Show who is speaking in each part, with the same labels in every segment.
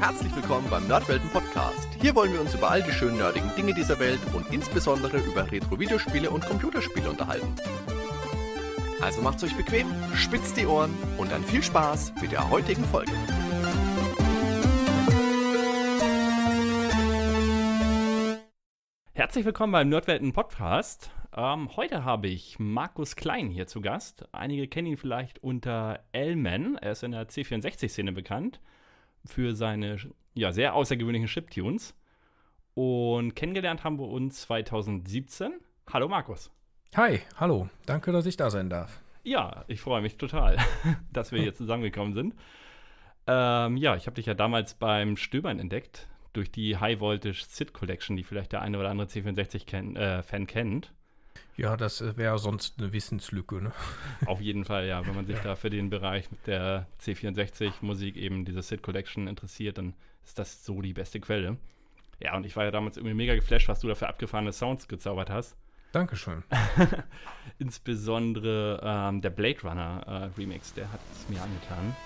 Speaker 1: Herzlich willkommen beim Nerdwelten Podcast. Hier wollen wir uns über all die schönen nerdigen Dinge dieser Welt und insbesondere über Retro-Videospiele und Computerspiele unterhalten. Also macht's euch bequem, spitzt die Ohren und dann viel Spaß mit der heutigen Folge.
Speaker 2: Herzlich willkommen beim Nerdwelten Podcast. Ähm, heute habe ich Markus Klein hier zu Gast. Einige kennen ihn vielleicht unter Elman. Er ist in der C64-Szene bekannt für seine ja, sehr außergewöhnlichen Chiptunes. Und kennengelernt haben wir uns 2017. Hallo Markus.
Speaker 3: Hi, hallo. Danke, dass ich da sein darf.
Speaker 2: Ja, ich freue mich total, dass wir hier zusammengekommen sind. Ähm, ja, ich habe dich ja damals beim Stöbern entdeckt, durch die High Voltage Sid Collection, die vielleicht der eine oder andere C64-Fan äh, kennt.
Speaker 3: Ja, das äh, wäre sonst eine Wissenslücke, ne?
Speaker 2: Auf jeden Fall, ja. Wenn man sich ja. da für den Bereich der C64-Musik eben diese Sid Collection interessiert, dann ist das so die beste Quelle. Ja, und ich war ja damals irgendwie mega geflasht, was du da für abgefahrene Sounds gezaubert hast.
Speaker 3: Dankeschön.
Speaker 2: Insbesondere ähm, der Blade Runner äh, Remix, der hat es mir angetan.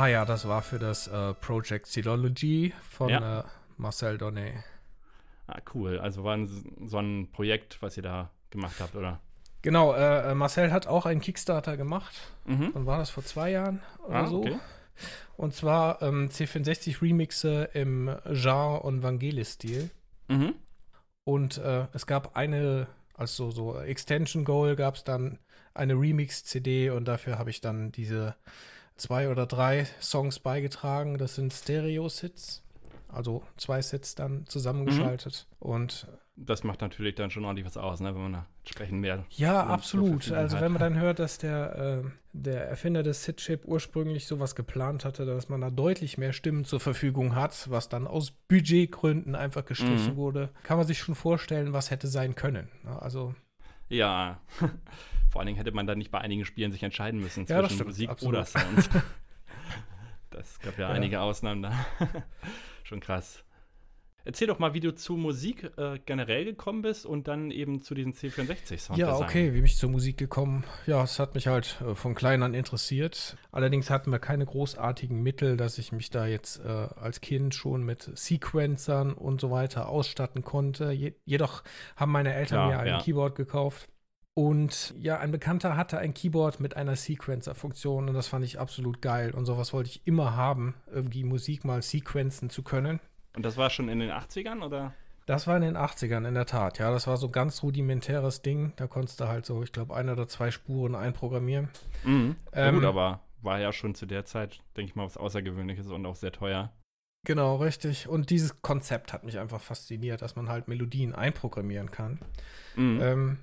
Speaker 3: Ah ja, das war für das äh, Project Silology von ja. äh, Marcel Donnet.
Speaker 2: Ah, cool. Also war ein, so ein Projekt, was ihr da gemacht habt, oder?
Speaker 3: Genau, äh, äh Marcel hat auch einen Kickstarter gemacht. Mhm. Dann war das vor zwei Jahren oder ah, so. Okay. Und zwar ähm, C64 Remixe im Genre- und Vangelis-Stil. Mhm. Und äh, es gab eine, also so Extension Goal gab es dann eine Remix-CD und dafür habe ich dann diese zwei oder drei Songs beigetragen. Das sind Stereo-Sits, also zwei Sits dann zusammengeschaltet. Mhm. Und
Speaker 2: das macht natürlich dann schon ordentlich was aus, ne, wenn man da entsprechend mehr.
Speaker 3: Ja, absolut. Also hat. wenn man dann hört, dass der, äh, der Erfinder des Sit-Chip ursprünglich sowas geplant hatte, dass man da deutlich mehr Stimmen zur Verfügung hat, was dann aus Budgetgründen einfach gestrichen mhm. wurde, kann man sich schon vorstellen, was hätte sein können. Ne, also.
Speaker 2: Ja. Vor allen Dingen hätte man dann nicht bei einigen Spielen sich entscheiden müssen zwischen ja, stimmt, Musik absolut. oder Sound. das gab ja, ja, einige Ausnahmen da. Schon krass. Erzähl doch mal, wie du zu Musik äh, generell gekommen bist und dann eben zu diesen C64-Sound.
Speaker 3: Ja, okay, wie bin ich zur Musik gekommen? Ja, es hat mich halt äh, von klein an interessiert. Allerdings hatten wir keine großartigen Mittel, dass ich mich da jetzt äh, als Kind schon mit Sequencern und so weiter ausstatten konnte. Je jedoch haben meine Eltern ja, mir ein ja. Keyboard gekauft und ja, ein Bekannter hatte ein Keyboard mit einer Sequencer-Funktion und das fand ich absolut geil. Und sowas wollte ich immer haben, irgendwie Musik mal sequenzen zu können.
Speaker 2: Und das war schon in den 80ern oder?
Speaker 3: Das war in den 80ern, in der Tat. Ja, das war so ein ganz rudimentäres Ding. Da konntest du halt so, ich glaube, ein oder zwei Spuren einprogrammieren.
Speaker 2: Mhm. Ähm, gut, aber war ja schon zu der Zeit, denke ich mal, was Außergewöhnliches und auch sehr teuer.
Speaker 3: Genau, richtig. Und dieses Konzept hat mich einfach fasziniert, dass man halt Melodien einprogrammieren kann. Mhm. Ähm,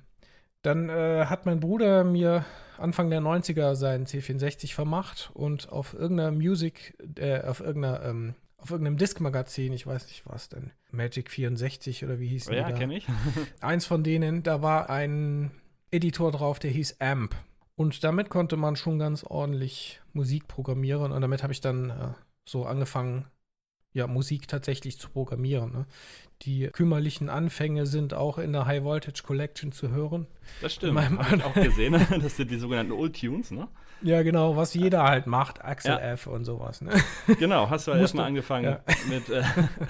Speaker 3: dann äh, hat mein Bruder mir Anfang der 90er seinen C64 vermacht und auf irgendeiner Music, äh, auf irgendeiner, ähm, auf irgendeinem Disk-Magazin, ich weiß nicht was denn, Magic 64 oder wie hieß
Speaker 2: oh, Ja, kenne ich.
Speaker 3: Eins von denen, da war ein Editor drauf, der hieß Amp. Und damit konnte man schon ganz ordentlich Musik programmieren und damit habe ich dann äh, so angefangen, ja, Musik tatsächlich zu programmieren. Ne? Die kümmerlichen Anfänge sind auch in der High Voltage Collection zu hören.
Speaker 2: Das stimmt. Habe ich auch gesehen. Das sind die sogenannten Old Tunes, ne?
Speaker 3: Ja, genau, was jeder halt macht, Axel ja. F und sowas. Ne?
Speaker 2: Genau, hast du halt erstmal angefangen ja. mit äh,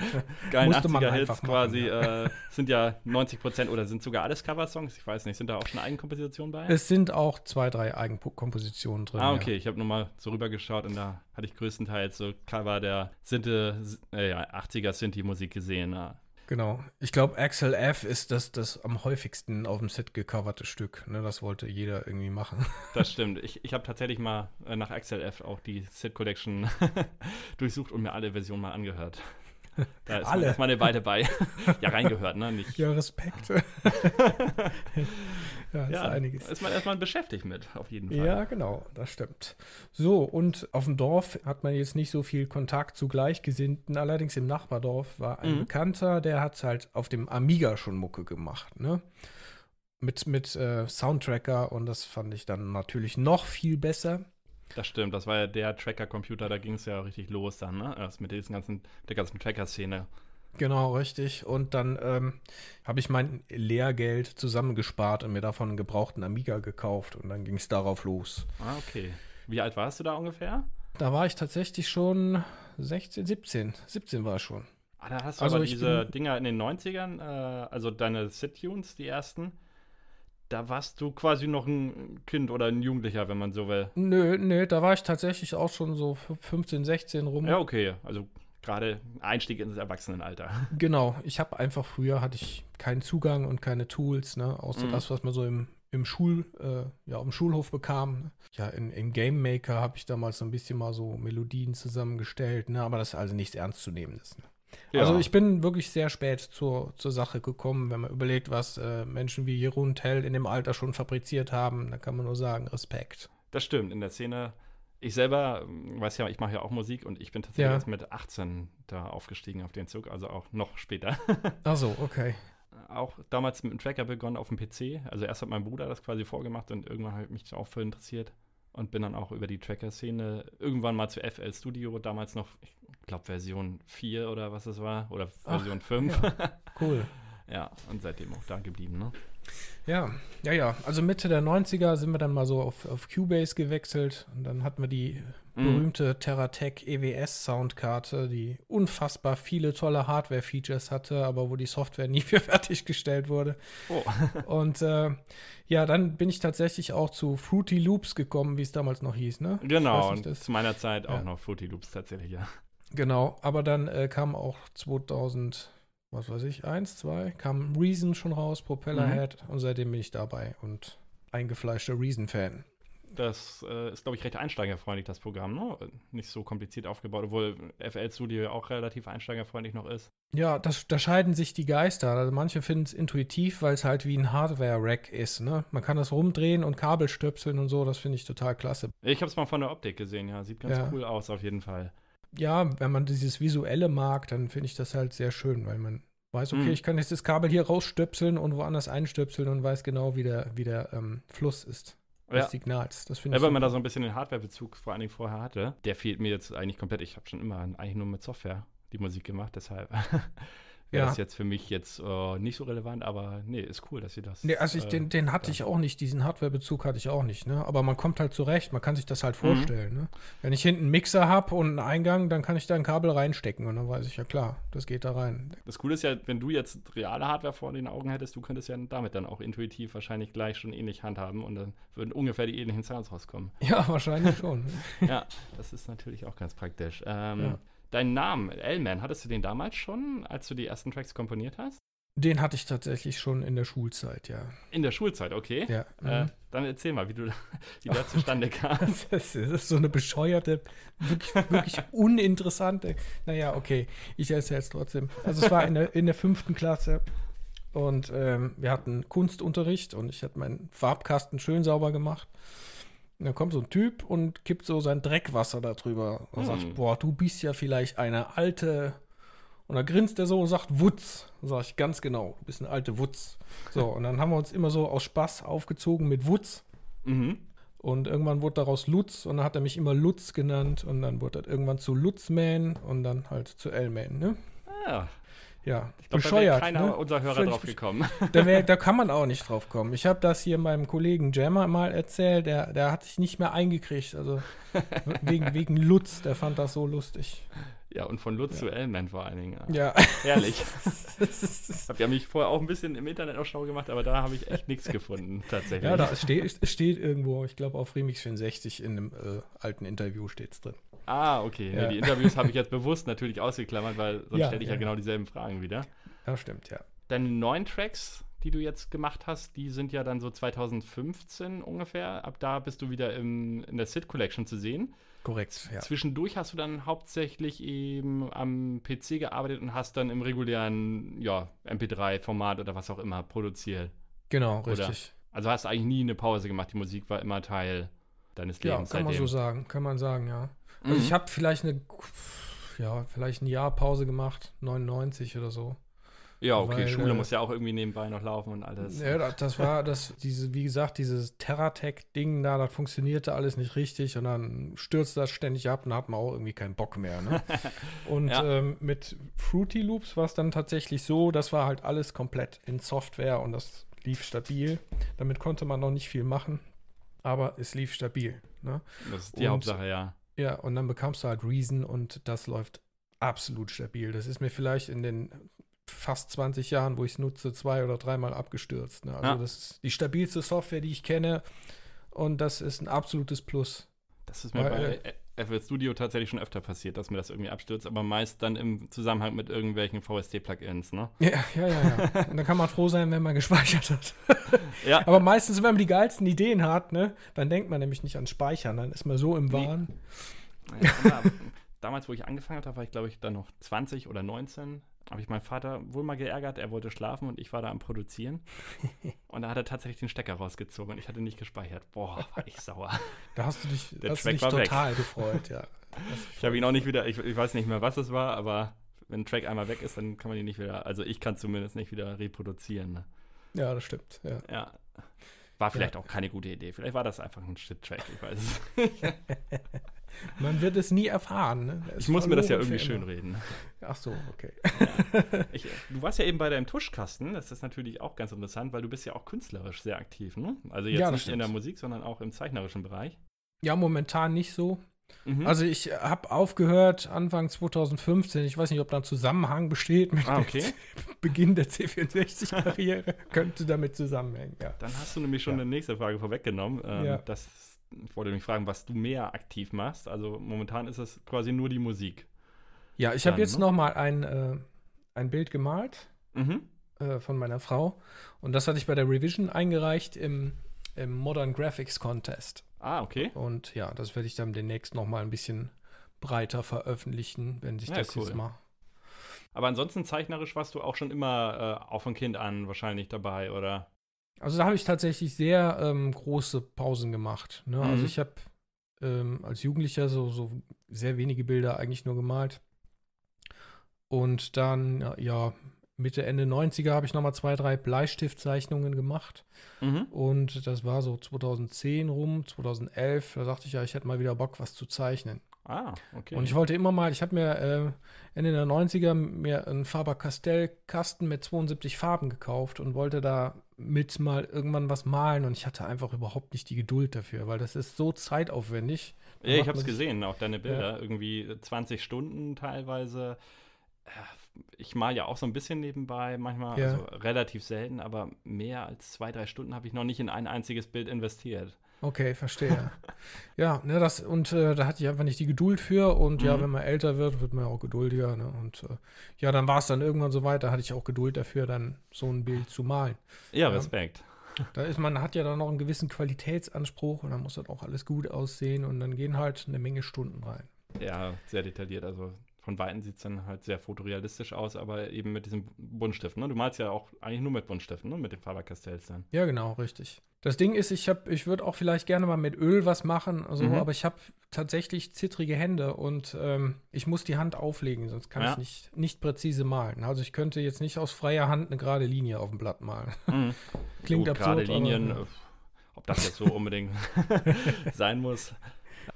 Speaker 2: geilen 80er-Hits quasi. Ja. Äh, sind ja 90 Prozent oder sind sogar alles Cover-Songs? Ich weiß nicht, sind da auch schon Eigenkompositionen bei?
Speaker 3: Es sind auch zwei, drei Eigenkompositionen drin.
Speaker 2: Ah, okay, ich habe nur mal so rübergeschaut und da hatte ich größtenteils so Cover der Synthi, äh, 80er Synthi-Musik gesehen.
Speaker 3: Genau. Ich glaube, Axel F ist das, das am häufigsten auf dem Set gecoverte Stück. Ne, das wollte jeder irgendwie machen.
Speaker 2: Das stimmt. Ich, ich habe tatsächlich mal äh, nach Axel F auch die Set Collection durchsucht und mir alle Versionen mal angehört. Da ist Alle. man erstmal eine Weile bei. ja, reingehört, ne? Nicht.
Speaker 3: Ja, Respekt.
Speaker 2: ja, ist ja, einiges. Ist man erstmal beschäftigt mit, auf jeden Fall.
Speaker 3: Ja, genau, das stimmt. So, und auf dem Dorf hat man jetzt nicht so viel Kontakt zu Gleichgesinnten. Allerdings im Nachbardorf war ein mhm. Bekannter, der hat halt auf dem Amiga schon Mucke gemacht, ne? Mit, mit äh, Soundtracker und das fand ich dann natürlich noch viel besser.
Speaker 2: Das stimmt, das war ja der Tracker-Computer, da ging es ja richtig los dann, ne? Erst mit diesem ganzen, der ganzen Tracker-Szene.
Speaker 3: Genau, richtig. Und dann ähm, habe ich mein Lehrgeld zusammengespart und mir davon einen gebrauchten Amiga gekauft und dann ging es darauf los.
Speaker 2: Ah, okay. Wie alt warst du da ungefähr?
Speaker 3: Da war ich tatsächlich schon 16, 17. 17 war ich schon.
Speaker 2: Ah, da hast du also aber diese Dinger in den 90ern, äh, also deine Sit-Tunes, die ersten da warst du quasi noch ein Kind oder ein Jugendlicher, wenn man so will.
Speaker 3: Nö, nö, da war ich tatsächlich auch schon so 15, 16 rum.
Speaker 2: Ja, okay. Also gerade Einstieg ins Erwachsenenalter.
Speaker 3: Genau. Ich habe einfach früher hatte ich keinen Zugang und keine Tools, ne, außer mhm. das, was man so im, im Schul, äh, ja, im Schulhof bekam. Ja, in, in Game Maker habe ich damals so ein bisschen mal so Melodien zusammengestellt, ne, aber das ist also nichts Ernstzunehmendes. Ne? Ja. Also ich bin wirklich sehr spät zur, zur Sache gekommen, wenn man überlegt, was äh, Menschen wie Jeroen Tell in dem Alter schon fabriziert haben. Da kann man nur sagen, Respekt.
Speaker 2: Das stimmt, in der Szene. Ich selber ähm, weiß ja, ich mache ja auch Musik und ich bin tatsächlich ja. erst mit 18 da aufgestiegen auf den Zug, also auch noch später.
Speaker 3: Ach so, okay.
Speaker 2: Auch damals mit dem Tracker begonnen auf dem PC. Also erst hat mein Bruder das quasi vorgemacht und irgendwann habe ich mich auch für interessiert und bin dann auch über die Tracker-Szene irgendwann mal zu FL Studio, damals noch, ich glaube Version 4 oder was es war, oder Version Ach, 5.
Speaker 3: Ja. Cool.
Speaker 2: ja, und seitdem auch da geblieben, ne?
Speaker 3: Ja, ja, ja. Also Mitte der 90er sind wir dann mal so auf, auf Cubase gewechselt und dann hatten wir die mhm. berühmte Terratec EWS Soundkarte, die unfassbar viele tolle Hardware-Features hatte, aber wo die Software nie für fertiggestellt wurde. Oh. und äh, ja, dann bin ich tatsächlich auch zu Fruity Loops gekommen, wie es damals noch hieß, ne?
Speaker 2: Genau, nicht, und zu meiner Zeit ja. auch noch Fruity Loops tatsächlich, ja.
Speaker 3: Genau, aber dann äh, kam auch 2000 was weiß ich, eins, zwei, kam Reason schon raus, Propellerhead mhm. und seitdem bin ich dabei und eingefleischter Reason-Fan.
Speaker 2: Das äh, ist, glaube ich, recht einsteigerfreundlich, das Programm, ne? Nicht so kompliziert aufgebaut, obwohl FL Studio ja auch relativ einsteigerfreundlich noch ist.
Speaker 3: Ja, das, da scheiden sich die Geister. Also manche finden es intuitiv, weil es halt wie ein Hardware-Rack ist, ne? Man kann das rumdrehen und Kabel stöpseln und so, das finde ich total klasse.
Speaker 2: Ich habe es mal von der Optik gesehen, ja. Sieht ganz ja. cool aus, auf jeden Fall
Speaker 3: ja, wenn man dieses Visuelle mag, dann finde ich das halt sehr schön, weil man weiß, okay, mhm. ich kann jetzt das Kabel hier rausstöpseln und woanders einstöpseln und weiß genau, wie der, wie der ähm, Fluss ist. Des ja. Signals. Das
Speaker 2: finde ja, wenn man da so ein bisschen den Hardware-Bezug vor allen Dingen vorher hatte, der fehlt mir jetzt eigentlich komplett. Ich habe schon immer eigentlich nur mit Software die Musik gemacht, deshalb wäre ja. das jetzt für mich jetzt äh, nicht so relevant, aber nee, ist cool, dass sie das.
Speaker 3: Nee, also ich, äh, den, den hatte ja. ich auch nicht, diesen Hardware-Bezug hatte ich auch nicht, ne? Aber man kommt halt zurecht, man kann sich das halt mhm. vorstellen, mhm. ne? Wenn ich hinten einen Mixer habe und einen Eingang, dann kann ich da ein Kabel reinstecken und dann weiß ich ja klar, das geht da rein.
Speaker 2: Das Coole ist ja, wenn du jetzt reale Hardware vor den Augen hättest, du könntest ja damit dann auch intuitiv wahrscheinlich gleich schon ähnlich handhaben und dann würden ungefähr die ähnlichen Sounds rauskommen.
Speaker 3: Ja, wahrscheinlich schon.
Speaker 2: ja, das ist natürlich auch ganz praktisch. Ähm, ja. Deinen Namen, L-Man, hattest du den damals schon, als du die ersten Tracks komponiert hast?
Speaker 3: Den hatte ich tatsächlich schon in der Schulzeit, ja.
Speaker 2: In der Schulzeit, okay.
Speaker 3: Ja.
Speaker 2: Äh, mhm. dann erzähl mal, wie du wie das zustande kam.
Speaker 3: das, ist, das ist so eine bescheuerte, wirklich, wirklich uninteressante. Naja, okay, ich erzähle es trotzdem. Also es war in der, in der fünften Klasse und ähm, wir hatten Kunstunterricht und ich hatte meinen Farbkasten schön sauber gemacht. Und dann kommt so ein Typ und kippt so sein Dreckwasser da drüber und hm. sagt, boah, du bist ja vielleicht eine alte. Und dann grinst er so und sagt, Wutz. Dann sag ich, ganz genau, du bist eine alte Wutz. So, und dann haben wir uns immer so aus Spaß aufgezogen mit Wutz. Mhm. Und irgendwann wurde daraus Lutz und dann hat er mich immer Lutz genannt und dann wurde das irgendwann zu Lutzman und dann halt zu L-Man, ne?
Speaker 2: Ah,
Speaker 3: ja,
Speaker 2: ich glaub, bescheuert. Da keiner ne? unserer Hörer Völlig drauf gekommen.
Speaker 3: Da, wär, da, kann man auch nicht drauf kommen. Ich habe das hier meinem Kollegen Jammer mal erzählt, der, der hat sich nicht mehr eingekriegt. Also wegen, wegen Lutz, der fand das so lustig.
Speaker 2: Ja, und von Lutz ja. zu Elman vor allen Dingen.
Speaker 3: Ja.
Speaker 2: Herrlich. ich habe ja mich vorher auch ein bisschen im Internet auch schlau gemacht, aber da habe ich echt nichts gefunden, tatsächlich.
Speaker 3: Ja, da steht, steht irgendwo, ich glaube auf Remix 64 in einem äh, alten Interview steht es drin.
Speaker 2: Ah, okay. Ja. Nee, die Interviews habe ich jetzt bewusst natürlich ausgeklammert, weil sonst ja, stelle ich ja, ja, genau dieselben Fragen wieder.
Speaker 3: Ja, stimmt, ja.
Speaker 2: Deine neuen Tracks, die du jetzt gemacht hast, die sind ja dann so 2015 ungefähr. Ab da bist du wieder im, in der Sid Collection zu sehen.
Speaker 3: korrekt.
Speaker 2: Ja. Zwischendurch hast du dann hauptsächlich eben am PC gearbeitet und hast dann im regulären ja, MP3-Format oder was auch immer produziert.
Speaker 3: Genau, richtig.
Speaker 2: Oder, also hast du eigentlich nie eine Pause gemacht. Die Musik war immer Teil deines Lebens.
Speaker 3: Ja, kann man so sagen, kann man sagen, ja. Also mhm. ich habe vielleicht eine, ja, vielleicht ein Jahr Pause gemacht, 99 oder so.
Speaker 2: Ja, okay, Weil, Schule äh, muss ja auch irgendwie nebenbei noch laufen und alles.
Speaker 3: Ja, das war das, diese, wie gesagt, dieses Terratec-Ding da, das funktionierte alles nicht richtig und dann stürzte das ständig ab und hat man auch irgendwie keinen Bock mehr. Ne? und ja. ähm, mit Fruity Loops war es dann tatsächlich so, das war halt alles komplett in Software und das lief stabil. Damit konnte man noch nicht viel machen, aber es lief stabil. Ne?
Speaker 2: Das ist die und, Hauptsache, ja.
Speaker 3: Ja, und dann bekamst du halt Reason und das läuft absolut stabil. Das ist mir vielleicht in den fast 20 Jahren, wo ich es nutze, zwei oder dreimal abgestürzt. Ne? Also ja. das ist die stabilste Software, die ich kenne und das ist ein absolutes Plus.
Speaker 2: Das ist mir Weil, bei FL Studio tatsächlich schon öfter passiert, dass mir das irgendwie abstürzt, aber meist dann im Zusammenhang mit irgendwelchen VST-Plugins, ne?
Speaker 3: Ja, ja, ja, ja. und dann kann man froh sein, wenn man gespeichert hat. ja. Aber meistens, wenn man die geilsten Ideen hat, ne, dann denkt man nämlich nicht an Speichern, dann ist man so im Wahn.
Speaker 2: Ja, damals, wo ich angefangen habe, war ich, glaube ich, dann noch 20 oder 19 habe ich meinen Vater wohl mal geärgert, er wollte schlafen und ich war da am Produzieren. und da hat er tatsächlich den Stecker rausgezogen und ich hatte nicht gespeichert. Boah, war ich sauer.
Speaker 3: Da hast du dich, Der hast Track dich total weg. gefreut, ja.
Speaker 2: Ich habe ihn auch nicht wieder, ich, ich, weiß nicht mehr, was es war, aber wenn ein Track einmal weg ist, dann kann man ihn nicht wieder, also ich kann zumindest nicht wieder reproduzieren. Ne?
Speaker 3: Ja, das stimmt, ja.
Speaker 2: Ja. War vielleicht ja. auch keine gute Idee. Vielleicht war das einfach ein Shit-Track, ich weiß es nicht.
Speaker 3: Man wird es nie erfahren. Ne?
Speaker 2: Ich muss mir das ja irgendwie schön reden.
Speaker 3: Ach so, okay.
Speaker 2: Ja. Ich, du warst ja eben bei deinem Tuschkasten. Das ist natürlich auch ganz interessant, weil du bist ja auch künstlerisch sehr aktiv. Ne? Also jetzt ja, nicht stimmt. in der Musik, sondern auch im zeichnerischen Bereich.
Speaker 3: Ja, momentan nicht so. Mhm. Also ich habe aufgehört Anfang 2015. Ich weiß nicht, ob da ein Zusammenhang besteht mit
Speaker 2: ah, okay.
Speaker 3: Beginn der C64-Karriere. Könnte damit zusammenhängen, ja.
Speaker 2: Dann hast du nämlich schon ja. eine nächste Frage vorweggenommen. Ähm, ja. Das ich wollte mich fragen, was du mehr aktiv machst. Also momentan ist es quasi nur die Musik.
Speaker 3: Ja, ich habe jetzt ne? noch mal ein, äh, ein Bild gemalt mhm. äh, von meiner Frau und das hatte ich bei der Revision eingereicht im, im Modern Graphics Contest.
Speaker 2: Ah, okay.
Speaker 3: Und ja, das werde ich dann demnächst noch mal ein bisschen breiter veröffentlichen, wenn sich ja, das cool. jetzt mal
Speaker 2: aber ansonsten zeichnerisch warst du auch schon immer äh, auch von Kind an wahrscheinlich dabei, oder?
Speaker 3: Also da habe ich tatsächlich sehr ähm, große Pausen gemacht. Ne? Also mhm. Also ich habe ähm, als Jugendlicher so, so sehr wenige Bilder eigentlich nur gemalt. Und dann, ja, Mitte, Ende 90er habe ich nochmal zwei, drei Bleistiftzeichnungen gemacht. Mhm. Und das war so 2010 rum, 2011. Da dachte ich ja, ich hätte mal wieder Bock, was zu zeichnen.
Speaker 2: Ah, okay.
Speaker 3: Und ich wollte immer mal, ich habe mir äh, Ende der 90er mir einen Faber-Castell-Kasten mit 72 Farben gekauft und wollte da mit mal irgendwann was malen und ich hatte einfach überhaupt nicht die Geduld dafür, weil das ist so zeitaufwendig.
Speaker 2: Ja, ich habe es gesehen, auch deine Bilder, ja. irgendwie 20 Stunden teilweise. Äh, ich mal ja auch so ein bisschen nebenbei, manchmal, ja. also relativ selten, aber mehr als zwei, drei Stunden habe ich noch nicht in ein einziges Bild investiert.
Speaker 3: Okay, verstehe. ja, ne, das, und äh, da hatte ich einfach nicht die Geduld für. Und mhm. ja, wenn man älter wird, wird man ja auch geduldiger. Ne? Und äh, ja, dann war es dann irgendwann so weit, da hatte ich auch Geduld dafür, dann so ein Bild zu malen.
Speaker 2: Ja, Respekt.
Speaker 3: Da ist man hat ja dann noch einen gewissen Qualitätsanspruch und dann muss das auch alles gut aussehen und dann gehen halt eine Menge Stunden rein.
Speaker 2: Ja, sehr detailliert. Also von Weitem sieht es dann halt sehr fotorealistisch aus, aber eben mit diesem Buntstift. Ne? Du malst ja auch eigentlich nur mit Buntstiften, ne? mit den Faber-Castells dann.
Speaker 3: Ja, genau, richtig. Das Ding ist, ich, ich würde auch vielleicht gerne mal mit Öl was machen, also, mhm. aber ich habe tatsächlich zittrige Hände und ähm, ich muss die Hand auflegen, sonst kann ja. ich nicht, nicht präzise malen. Also ich könnte jetzt nicht aus freier Hand eine gerade Linie auf dem Blatt malen. Mhm. Klingt Gut, absurd.
Speaker 2: Gerade Linien, aber, ob das jetzt so unbedingt sein muss,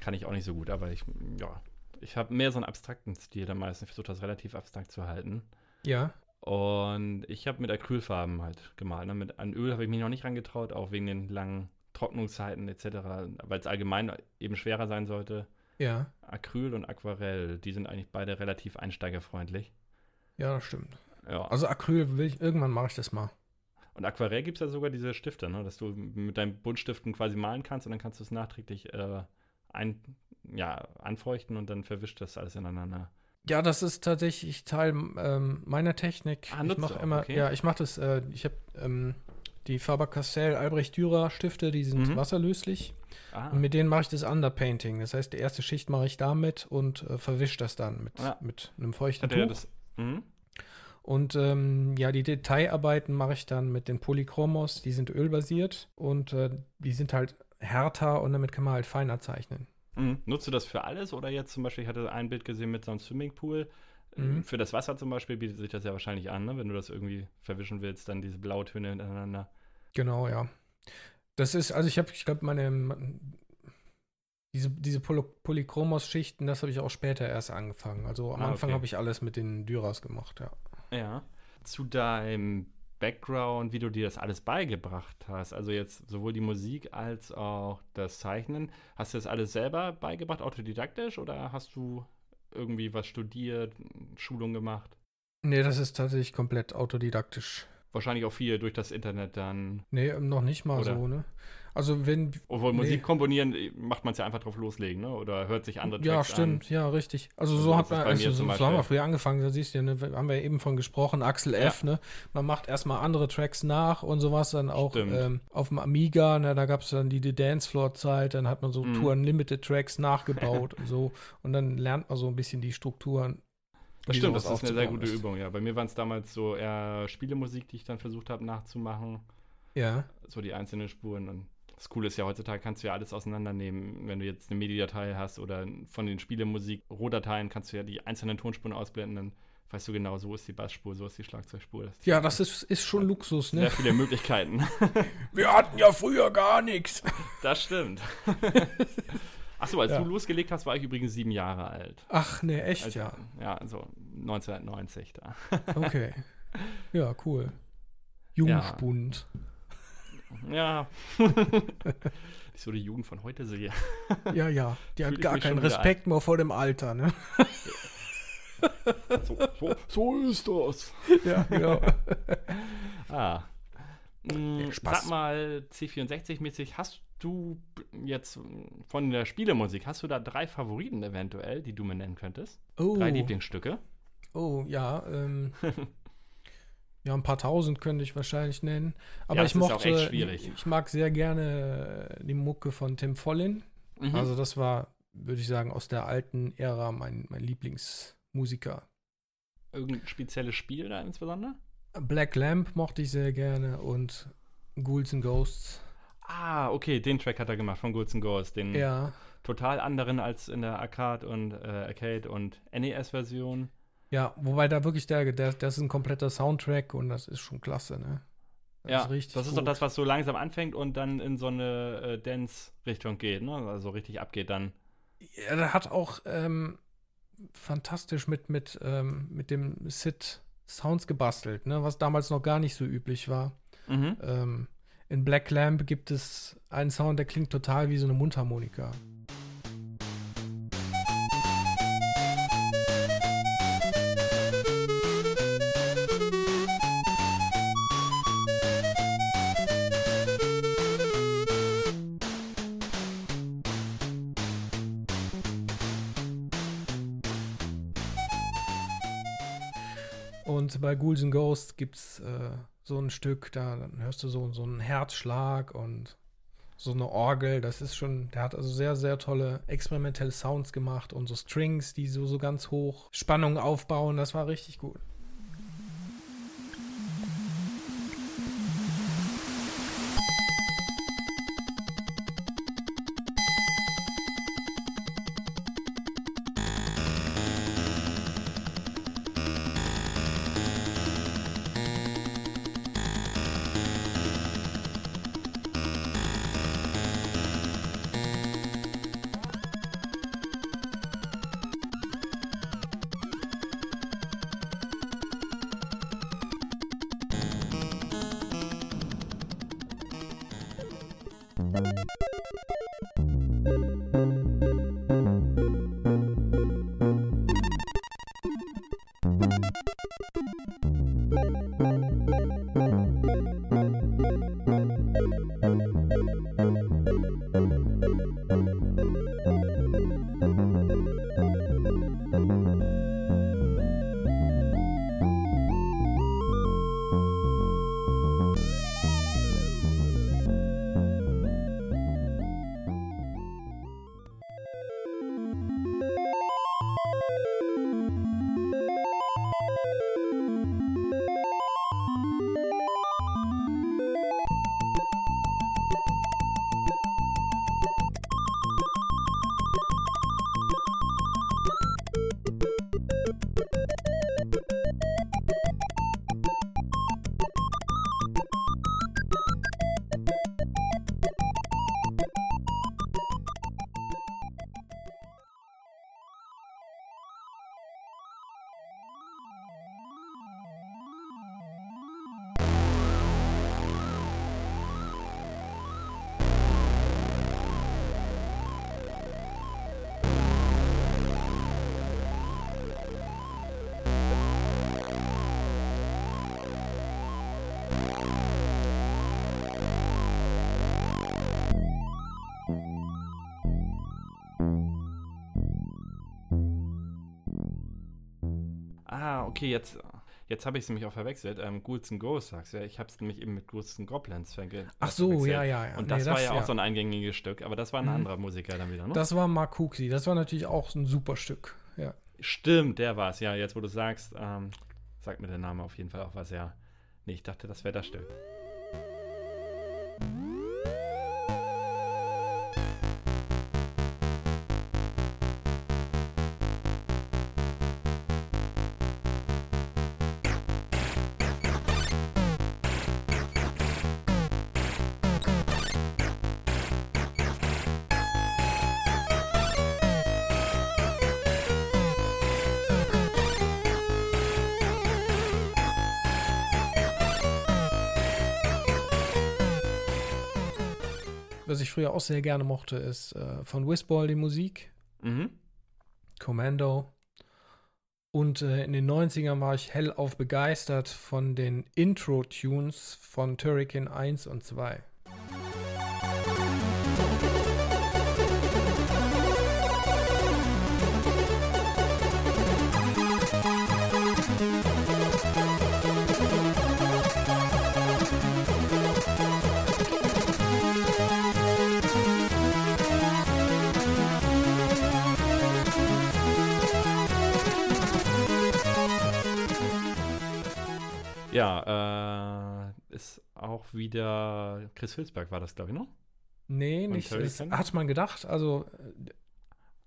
Speaker 2: kann ich auch nicht so gut, aber ich, ja, ich habe mehr so einen abstrakten Stil dann meistens. Ich versuche das relativ abstrakt zu halten.
Speaker 3: Ja.
Speaker 2: Und ich habe mit Acrylfarben halt gemalt. Ne? Mit, an Öl habe ich mich noch nicht rangetraut, auch wegen den langen Trocknungszeiten etc., weil es allgemein eben schwerer sein sollte.
Speaker 3: Ja.
Speaker 2: Acryl und Aquarell, die sind eigentlich beide relativ einsteigerfreundlich.
Speaker 3: Ja, das stimmt. Ja. Also Acryl will ich, irgendwann mache ich das mal.
Speaker 2: Und Aquarell gibt es ja sogar diese Stifte, ne? dass du mit deinen Buntstiften quasi malen kannst und dann kannst du es nachträglich äh, ein, ja, anfeuchten und dann verwischt das alles ineinander.
Speaker 3: Ja, das ist tatsächlich Teil ähm, meiner Technik.
Speaker 2: Ah,
Speaker 3: ich mache immer, okay. ja, ich mache das, äh, ich habe ähm, Die Faber-Castell Albrecht Dürer Stifte, die sind mhm. wasserlöslich. Ah. Und mit denen mache ich das Underpainting. Das heißt, die erste Schicht mache ich damit und äh, verwische das dann mit, ja. mit einem feuchten Tuch. Das, mhm. Und ähm, ja, die Detailarbeiten mache ich dann mit den Polychromos. Die sind ölbasiert und äh, die sind halt härter und damit kann man halt feiner zeichnen.
Speaker 2: Mhm. Nutzt du das für alles oder jetzt zum Beispiel, ich hatte ein Bild gesehen mit so einem Swimmingpool. Mhm. Für das Wasser zum Beispiel bietet sich das ja wahrscheinlich an, ne? wenn du das irgendwie verwischen willst, dann diese Blautöne hintereinander.
Speaker 3: Genau, ja. Das ist, also ich habe, ich glaube, meine, diese, diese Poly Polychromos-Schichten, das habe ich auch später erst angefangen. Also am ah, Anfang okay. habe ich alles mit den Dyras gemacht, ja.
Speaker 2: Ja. Zu deinem Background, wie du dir das alles beigebracht hast. Also jetzt sowohl die Musik als auch das Zeichnen. Hast du das alles selber beigebracht, autodidaktisch, oder hast du irgendwie was studiert, Schulung gemacht?
Speaker 3: Nee, das ist tatsächlich komplett autodidaktisch.
Speaker 2: Wahrscheinlich auch viel durch das Internet dann.
Speaker 3: Nee, noch nicht mal oder? so, ne? Also wenn.
Speaker 2: Obwohl nee. Musik komponieren äh, macht man es ja einfach drauf loslegen, ne? Oder hört sich andere
Speaker 3: Tracks Ja, stimmt, an. ja, richtig. Also, so hat man, also so, so, haben wir früher angefangen, da siehst du ja, ne, haben wir eben von gesprochen, Axel F, ja. ne? Man macht erstmal andere Tracks nach und sowas, dann auch ähm, auf dem Amiga, ne, da gab es dann die, die Dancefloor-Zeit, dann hat man so mhm. Tour Unlimited Tracks nachgebaut und so. Und dann lernt man so ein bisschen die Strukturen
Speaker 2: das stimmt, das ist eine sehr gute ist. Übung, ja. Bei mir waren es damals so eher Spielemusik, die ich dann versucht habe nachzumachen.
Speaker 3: Ja.
Speaker 2: So die einzelnen Spuren. Und das Coole ist ja, heutzutage kannst du ja alles auseinandernehmen. Wenn du jetzt eine MIDI-Datei hast oder von den Spielemusik Rohdateien, kannst du ja die einzelnen Tonspuren ausblenden, dann weißt du genau, so ist die Bassspur, so ist die Schlagzeugspur.
Speaker 3: Das ja, das ist, ist schon Luxus, ne?
Speaker 2: Sehr viele Möglichkeiten.
Speaker 3: Wir hatten ja früher gar nichts.
Speaker 2: Das stimmt. Achso, als ja. du losgelegt hast, war ich übrigens sieben Jahre alt.
Speaker 3: Ach, ne, echt,
Speaker 2: also,
Speaker 3: ja.
Speaker 2: Ja, also 1990 da.
Speaker 3: okay. Ja, cool. Jungspund.
Speaker 2: Ja. Ja. ich so die Jugend von heute sehe.
Speaker 3: ja, ja. Die hat gar keinen Respekt mehr vor dem Alter, ne?
Speaker 2: so, so, so, ist das.
Speaker 3: Ja, genau.
Speaker 2: ah. Hm, Spaß. Sag mal, C64-mäßig, hast du jetzt von der Spielemusik, hast du da drei Favoriten eventuell, die du mir nennen könntest? Oh. Drei Lieblingsstücke?
Speaker 3: Oh, ja. Ähm, Ja, ein paar tausend könnte ich wahrscheinlich nennen. Aber ja, ich mochte, ich mag sehr gerne die Mucke von Tim Follin. Mhm. Also das war, würde ich sagen, aus der alten Ära mein, mein Lieblingsmusiker.
Speaker 2: Irgendein spezielles Spiel da insbesondere?
Speaker 3: Black Lamp mochte ich sehr gerne und Ghouls and Ghosts.
Speaker 2: Ah, okay, den Track hat er gemacht von Ghouls and Ghosts. Den
Speaker 3: ja.
Speaker 2: total anderen als in der Arcade und äh, Arcade und NES-Version.
Speaker 3: Ja, wobei da wirklich der, der, das ist ein kompletter Soundtrack und das ist schon klasse, ne?
Speaker 2: Das ja, ist richtig das ist doch das, was so langsam anfängt und dann in so eine äh, Dance-Richtung geht, ne? Also richtig abgeht dann.
Speaker 3: Ja, der hat auch ähm, fantastisch mit, mit, ähm, mit dem Sid Sounds gebastelt, ne? Was damals noch gar nicht so üblich war. Mhm. Ähm, in Black Lamp gibt es einen Sound, der klingt total wie so eine Mundharmonika. Und bei Ghouls and Ghosts gibt es äh, so ein Stück, da hörst du so, so einen Herzschlag und so eine Orgel. Das ist schon, der hat also sehr, sehr tolle experimentelle Sounds gemacht und so Strings, die so, so ganz hoch Spannung aufbauen. Das war richtig gut.
Speaker 2: Okay, jetzt, jetzt habe ich es nämlich auch verwechselt. Ähm, Ghouls and Ghosts sagst du ja. Ich habe es nämlich eben mit Ghouls and Goblins
Speaker 3: verwechselt. Ach so, ja, ja, ja.
Speaker 2: Und das nee, war das, ja auch so ein eingängiges Stück, aber das war ein mhm. anderer Musiker dann wieder, ne?
Speaker 3: Das war Mark Cooksey. Das war natürlich auch ein super Stück, ja.
Speaker 2: Stimmt, der war es, ja. Jetzt, wo du sagst, ähm, sagt mir der Name auf jeden Fall auch was, ja. Nee, ich dachte, das wäre das Stück.
Speaker 3: Was ich früher auch sehr gerne mochte, ist äh, von Whizball die Musik. Mhm. Commando. Und äh, in den 90ern war ich hellauf begeistert von den Intro-Tunes von Turrican 1 und 2.
Speaker 2: Ja, äh, ist auch wieder Chris Hülsberg war das, glaube ich, noch?
Speaker 3: Nee, nicht. Das hat man gedacht. Also.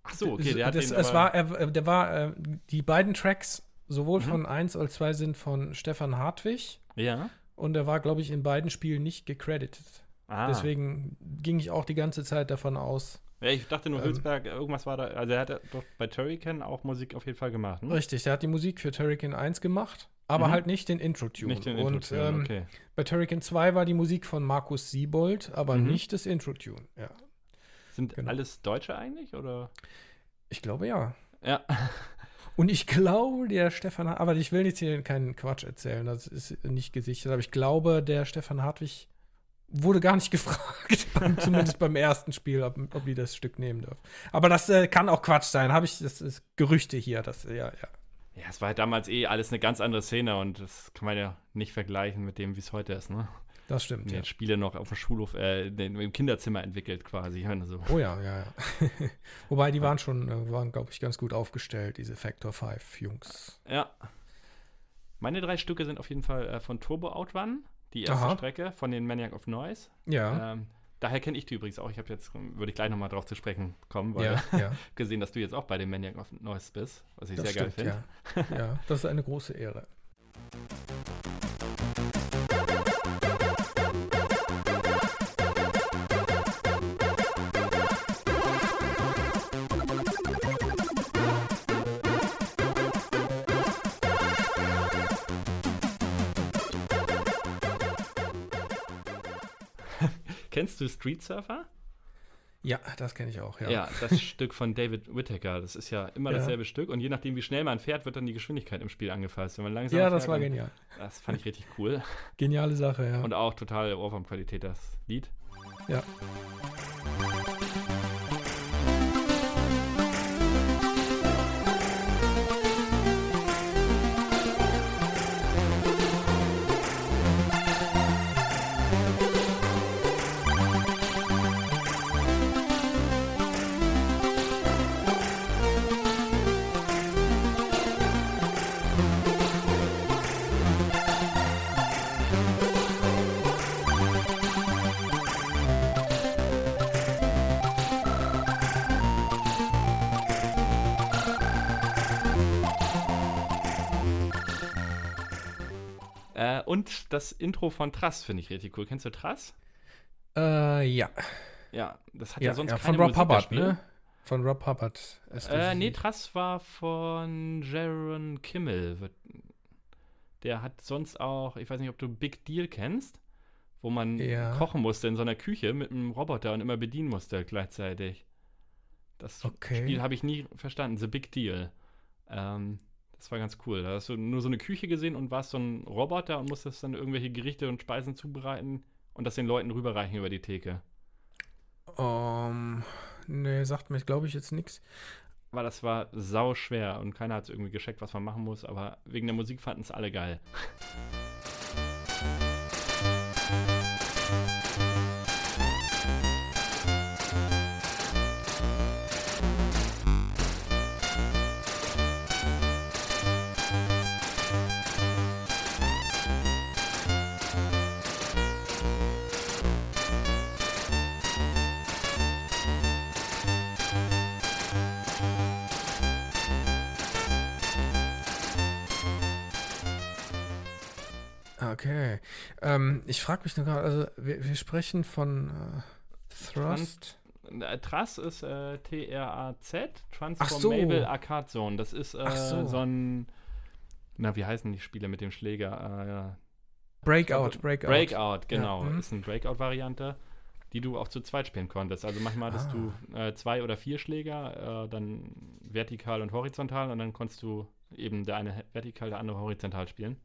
Speaker 2: Ach so, okay, der hat
Speaker 3: das, den es war, er, der war, äh, die beiden Tracks, sowohl mhm. von 1 als 2 sind von Stefan Hartwig.
Speaker 2: Ja.
Speaker 3: Und er war, glaube ich, in beiden Spielen nicht gecredited. Ah. Deswegen ging ich auch die ganze Zeit davon aus.
Speaker 2: Ja, ich dachte nur, ähm, Hülsberg, irgendwas war da. Also, er hat doch bei Turrican auch Musik auf jeden Fall gemacht. Ne?
Speaker 3: Richtig, der hat die Musik für Turrican 1 gemacht aber mhm. halt nicht den Intro-Tune.
Speaker 2: Nicht den Intro-Tune, ähm, okay.
Speaker 3: Bei Turrican 2 war die Musik von Markus Siebold, aber mhm. nicht das Intro-Tune, ja.
Speaker 2: Sind genau. alles Deutsche eigentlich, oder?
Speaker 3: Ich glaube, ja.
Speaker 2: Ja.
Speaker 3: Und ich glaube, der Stefan, aber ich will jetzt hier keinen Quatsch erzählen, das ist nicht gesichert, aber ich glaube, der Stefan Hartwig wurde gar nicht gefragt, zumindest beim ersten Spiel, ob, ob, die das Stück nehmen dürfen. Aber das äh, kann auch Quatsch sein, habe ich, das ist Gerüchte hier, das, ja, ja.
Speaker 2: Ja, es war halt damals eh alles eine ganz andere Szene und das kann man ja nicht vergleichen mit dem, wie es heute ist, ne?
Speaker 3: Das stimmt.
Speaker 2: Die ja. Spiele noch auf dem Schulhof, äh, im Kinderzimmer entwickelt quasi. So.
Speaker 3: Oh ja, ja, ja. Wobei die waren schon, äh, waren, glaube ich, ganz gut aufgestellt, diese Factor 5 Jungs.
Speaker 2: Ja. Meine drei Stücke sind auf jeden Fall äh, von Turbo Outrun, die erste Aha. Strecke von den Maniac of Noise.
Speaker 3: Ja. Ähm,
Speaker 2: Daher kenne ich die übrigens auch. Ich habe jetzt, würde ich gleich nochmal drauf zu sprechen kommen, weil ja, ja. gesehen, dass du jetzt auch bei dem Maniac of Noise bist, was ich das sehr stimmt, geil
Speaker 3: finde. Ja. ja, das ist eine große Ehre.
Speaker 2: Kennst du Street Surfer?
Speaker 3: Ja, das kenne ich auch, ja.
Speaker 2: Ja, das Stück von David Whittaker. Das ist ja immer ja. dasselbe Stück und je nachdem, wie schnell man fährt, wird dann die Geschwindigkeit im Spiel angefasst. Wenn man langsam
Speaker 3: Ja, das fährt, war dann, genial.
Speaker 2: Das fand ich richtig cool.
Speaker 3: Geniale Sache, ja.
Speaker 2: Und auch total Ohrwurm-Qualität, das Lied.
Speaker 3: Ja.
Speaker 2: Und das Intro von Trass finde ich richtig cool. Kennst du Trass?
Speaker 3: Äh, ja.
Speaker 2: Ja, das hat ja, ja sonst ja,
Speaker 3: keine Von Rob Hubbard, ne? Von Rob Hubbard.
Speaker 2: Äh, nee, Trass war von Jaron Kimmel. Der hat sonst auch, ich weiß nicht, ob du Big Deal kennst, wo man ja. kochen musste in so einer Küche mit einem Roboter und immer bedienen musste gleichzeitig. Das okay. Spiel habe ich nie verstanden. The Big Deal. Ähm, das war ganz cool. Da hast du nur so eine Küche gesehen und warst so ein Roboter und musstest dann irgendwelche Gerichte und Speisen zubereiten und das den Leuten rüberreichen über die Theke.
Speaker 3: Um, nee, sagt mir, glaube ich, jetzt nichts.
Speaker 2: Aber das war sau schwer und keiner hat es irgendwie gescheckt, was man machen muss. Aber wegen der Musik fanden es alle geil.
Speaker 3: Okay. Ähm, ich frage mich nur gerade, also wir, wir, sprechen von äh, Thrust.
Speaker 2: Äh, Trust ist äh, T-R-A-Z, Transformable so. Arcade Zone. Das ist äh, so. so. ein, na, wie heißen die Spiele mit dem Schläger? Äh,
Speaker 3: Breakout, Breakout.
Speaker 2: Breakout, genau. Ja. Mhm. Ist eine Breakout-Variante, die du auch zu zweit spielen konntest. Also manchmal hattest ah. du äh, zwei oder vier Schläger, dann vertikal und horizontal und dann konntest du eben der eine vertikal, der andere horizontal spielen.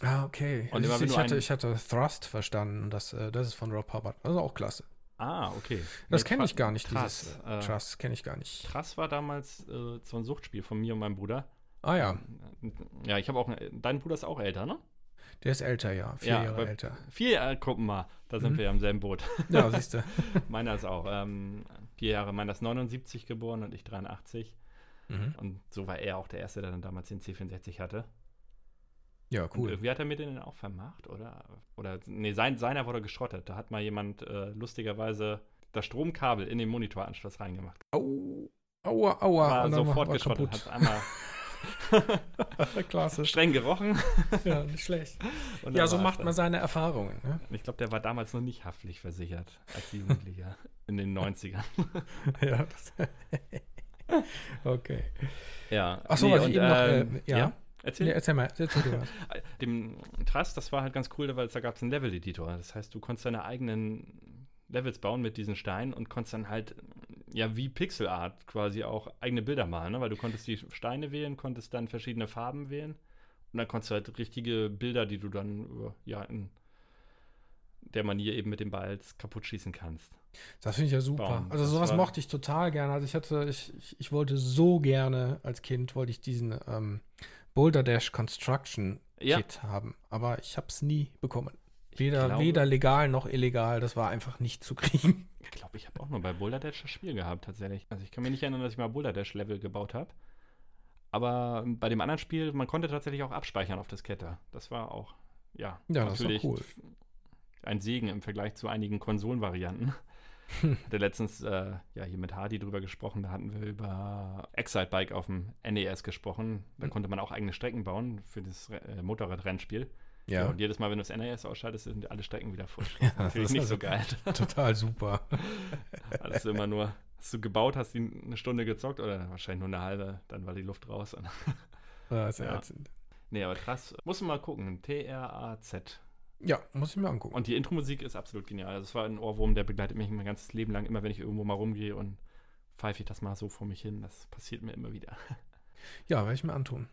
Speaker 3: Ah, okay. Und immer, ich, hatte, ich hatte Thrust verstanden. Das, äh, das ist von Rob Hubbard. Also auch klasse.
Speaker 2: Ah, okay.
Speaker 3: Das kenne ich gar nicht, Trass, dieses äh, Trust kenne ich gar nicht.
Speaker 2: Trass war damals äh, so ein Suchtspiel von mir und meinem Bruder.
Speaker 3: Ah ja.
Speaker 2: Ja, ich habe auch, dein Bruder ist auch älter, ne?
Speaker 3: Der ist älter, ja. Vier ja, Jahre älter.
Speaker 2: Vier Jahre, gucken mal, da sind mhm. wir ja im selben Boot.
Speaker 3: Ja, siehst du.
Speaker 2: meiner ist auch ähm, vier Jahre, meiner ist 79 geboren und ich 83. Mhm. Und so war er auch der Erste, der dann damals den C64 hatte.
Speaker 3: Ja, cool. Und
Speaker 2: irgendwie hat er mir den auch vermacht, oder? Oder, nee, sein, seiner wurde geschrottet. Da hat mal jemand äh, lustigerweise das Stromkabel in den Monitoranschluss reingemacht.
Speaker 3: Au, aua, aua.
Speaker 2: War sofort war geschrottet. Hat einmal
Speaker 3: Klasse.
Speaker 2: Streng gerochen.
Speaker 3: ja, nicht schlecht. ja, so macht man seine Erfahrungen. Ne?
Speaker 2: Ich glaube, der war damals noch nicht haftlich versichert als Jugendlicher in den 90ern.
Speaker 3: ja. okay.
Speaker 2: Ja.
Speaker 3: Achso, nee, was ich eben noch. Äh, ähm, ja. ja?
Speaker 2: Erzähl.
Speaker 3: Nee, erzähl mal, erzähl
Speaker 2: was. Dem Trust, das war halt ganz cool, weil da gab es einen Level-Editor. Das heißt, du konntest deine eigenen Levels bauen mit diesen Steinen und konntest dann halt, ja, wie Pixel Art quasi auch eigene Bilder malen, ne? weil du konntest die Steine wählen, konntest dann verschiedene Farben wählen und dann konntest du halt richtige Bilder, die du dann, ja, in der Manier eben mit den Balls kaputt schießen kannst.
Speaker 3: Das finde ich ja super. Bauen. Also sowas mochte ich total gerne. Also ich hatte, ich, ich, ich, wollte so gerne als Kind, wollte ich diesen ähm, Boulder Dash Construction ja. Kit haben. Aber ich habe es nie bekommen. Weder, glaube, weder legal noch illegal. Das war einfach nicht zu kriegen.
Speaker 2: Ich glaube, ich habe auch nur bei Boulder Dash das Spiel gehabt, tatsächlich. Also ich kann mich nicht erinnern, dass ich mal Boulder Dash Level gebaut habe. Aber bei dem anderen Spiel, man konnte tatsächlich auch abspeichern auf Diskette. Das war auch, ja,
Speaker 3: ja natürlich cool.
Speaker 2: ein Segen im Vergleich zu einigen Konsolenvarianten. hatte letztens äh, ja hier mit Hardy drüber gesprochen, da hatten wir über Excite Bike auf dem NES gesprochen. Da mhm. konnte man auch eigene Strecken bauen für das äh, Motorradrennspiel. Ja. ja. Und jedes Mal, wenn du das NES ausschaltest, sind alle Strecken wieder voll. Ja, Natürlich nicht also so geil.
Speaker 3: Total super.
Speaker 2: Alles immer nur, hast du gebaut, hast die eine Stunde gezockt oder wahrscheinlich nur eine halbe, dann war die Luft raus.
Speaker 3: ja, ist ja.
Speaker 2: Nee, aber krass. Muss man mal gucken. T-R-A-Z.
Speaker 3: Ja, muss ich mir angucken.
Speaker 2: Und die Intro-Musik ist absolut genial. Also es war ein Ohrwurm, der begleitet mich mein ganzes Leben lang, immer wenn ich irgendwo mal rumgehe und pfeife ich das mal so vor mich hin. Das passiert mir immer wieder.
Speaker 3: Ja, werde ich mir antun.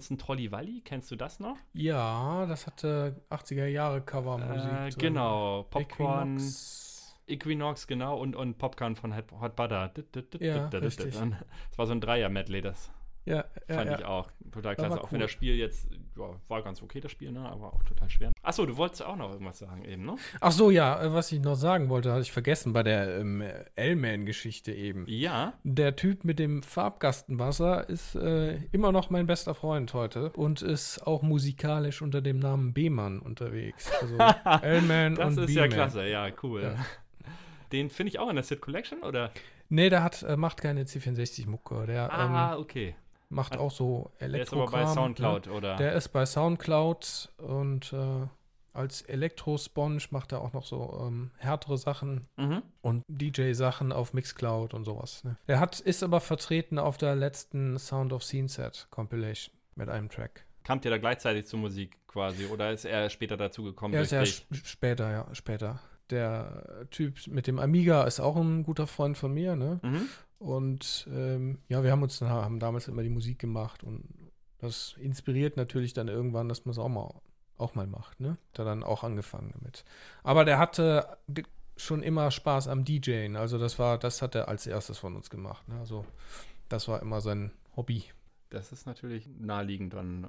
Speaker 2: Ansonsten Trolli Walli, kennst du das noch?
Speaker 3: Ja, das hatte 80er Jahre Covermusik.
Speaker 2: Äh, genau, Popcorn. Equinox. Equinox, genau, und, und Popcorn von Hot Butter.
Speaker 3: Ja, das
Speaker 2: war so ein Dreier-Medley, das
Speaker 3: ja,
Speaker 2: ja Fand
Speaker 3: ja.
Speaker 2: ich auch total klasse. Auch cool. wenn das Spiel jetzt, ja, war ganz okay, das Spiel, ne? aber auch total schwer. Achso, du wolltest auch noch irgendwas sagen eben, ne?
Speaker 3: Ach so, ja, äh, was ich noch sagen wollte, hatte ich vergessen bei der ähm, L-Man-Geschichte eben.
Speaker 2: Ja.
Speaker 3: Der Typ mit dem Farbgastenwasser ist äh, immer noch mein bester Freund heute und ist auch musikalisch unter dem Namen B-Mann unterwegs. Also L-Man und
Speaker 2: Das ist ja klasse, ja, cool. Ja. den finde ich auch in der Sid Collection, oder?
Speaker 3: Nee, der hat, äh, macht keine C64-Mucke. Der,
Speaker 2: ah, ähm, okay.
Speaker 3: Macht auch so
Speaker 2: Elektro. Der ist aber bei Soundcloud,
Speaker 3: ne?
Speaker 2: oder?
Speaker 3: Der ist bei Soundcloud und äh, als Elektro-Sponge macht er auch noch so ähm, härtere Sachen mhm. und DJ-Sachen auf Mixcloud und sowas. Ne? Der hat, ist aber vertreten auf der letzten Sound of Scene Set Compilation mit einem Track.
Speaker 2: Kamt ihr da gleichzeitig zur Musik quasi oder ist er später dazu gekommen?
Speaker 3: Er ist ja später, ja, später. Der Typ mit dem Amiga ist auch ein guter Freund von mir, ne? Mhm. Und ähm, ja, wir haben uns haben damals immer die Musik gemacht und das inspiriert natürlich dann irgendwann, dass man es auch mal auch mal macht, ne? Da dann auch angefangen damit. Aber der hatte schon immer Spaß am DJing. Also das war, das hat er als erstes von uns gemacht. Ne? Also das war immer sein Hobby.
Speaker 2: Das ist natürlich naheliegend, dann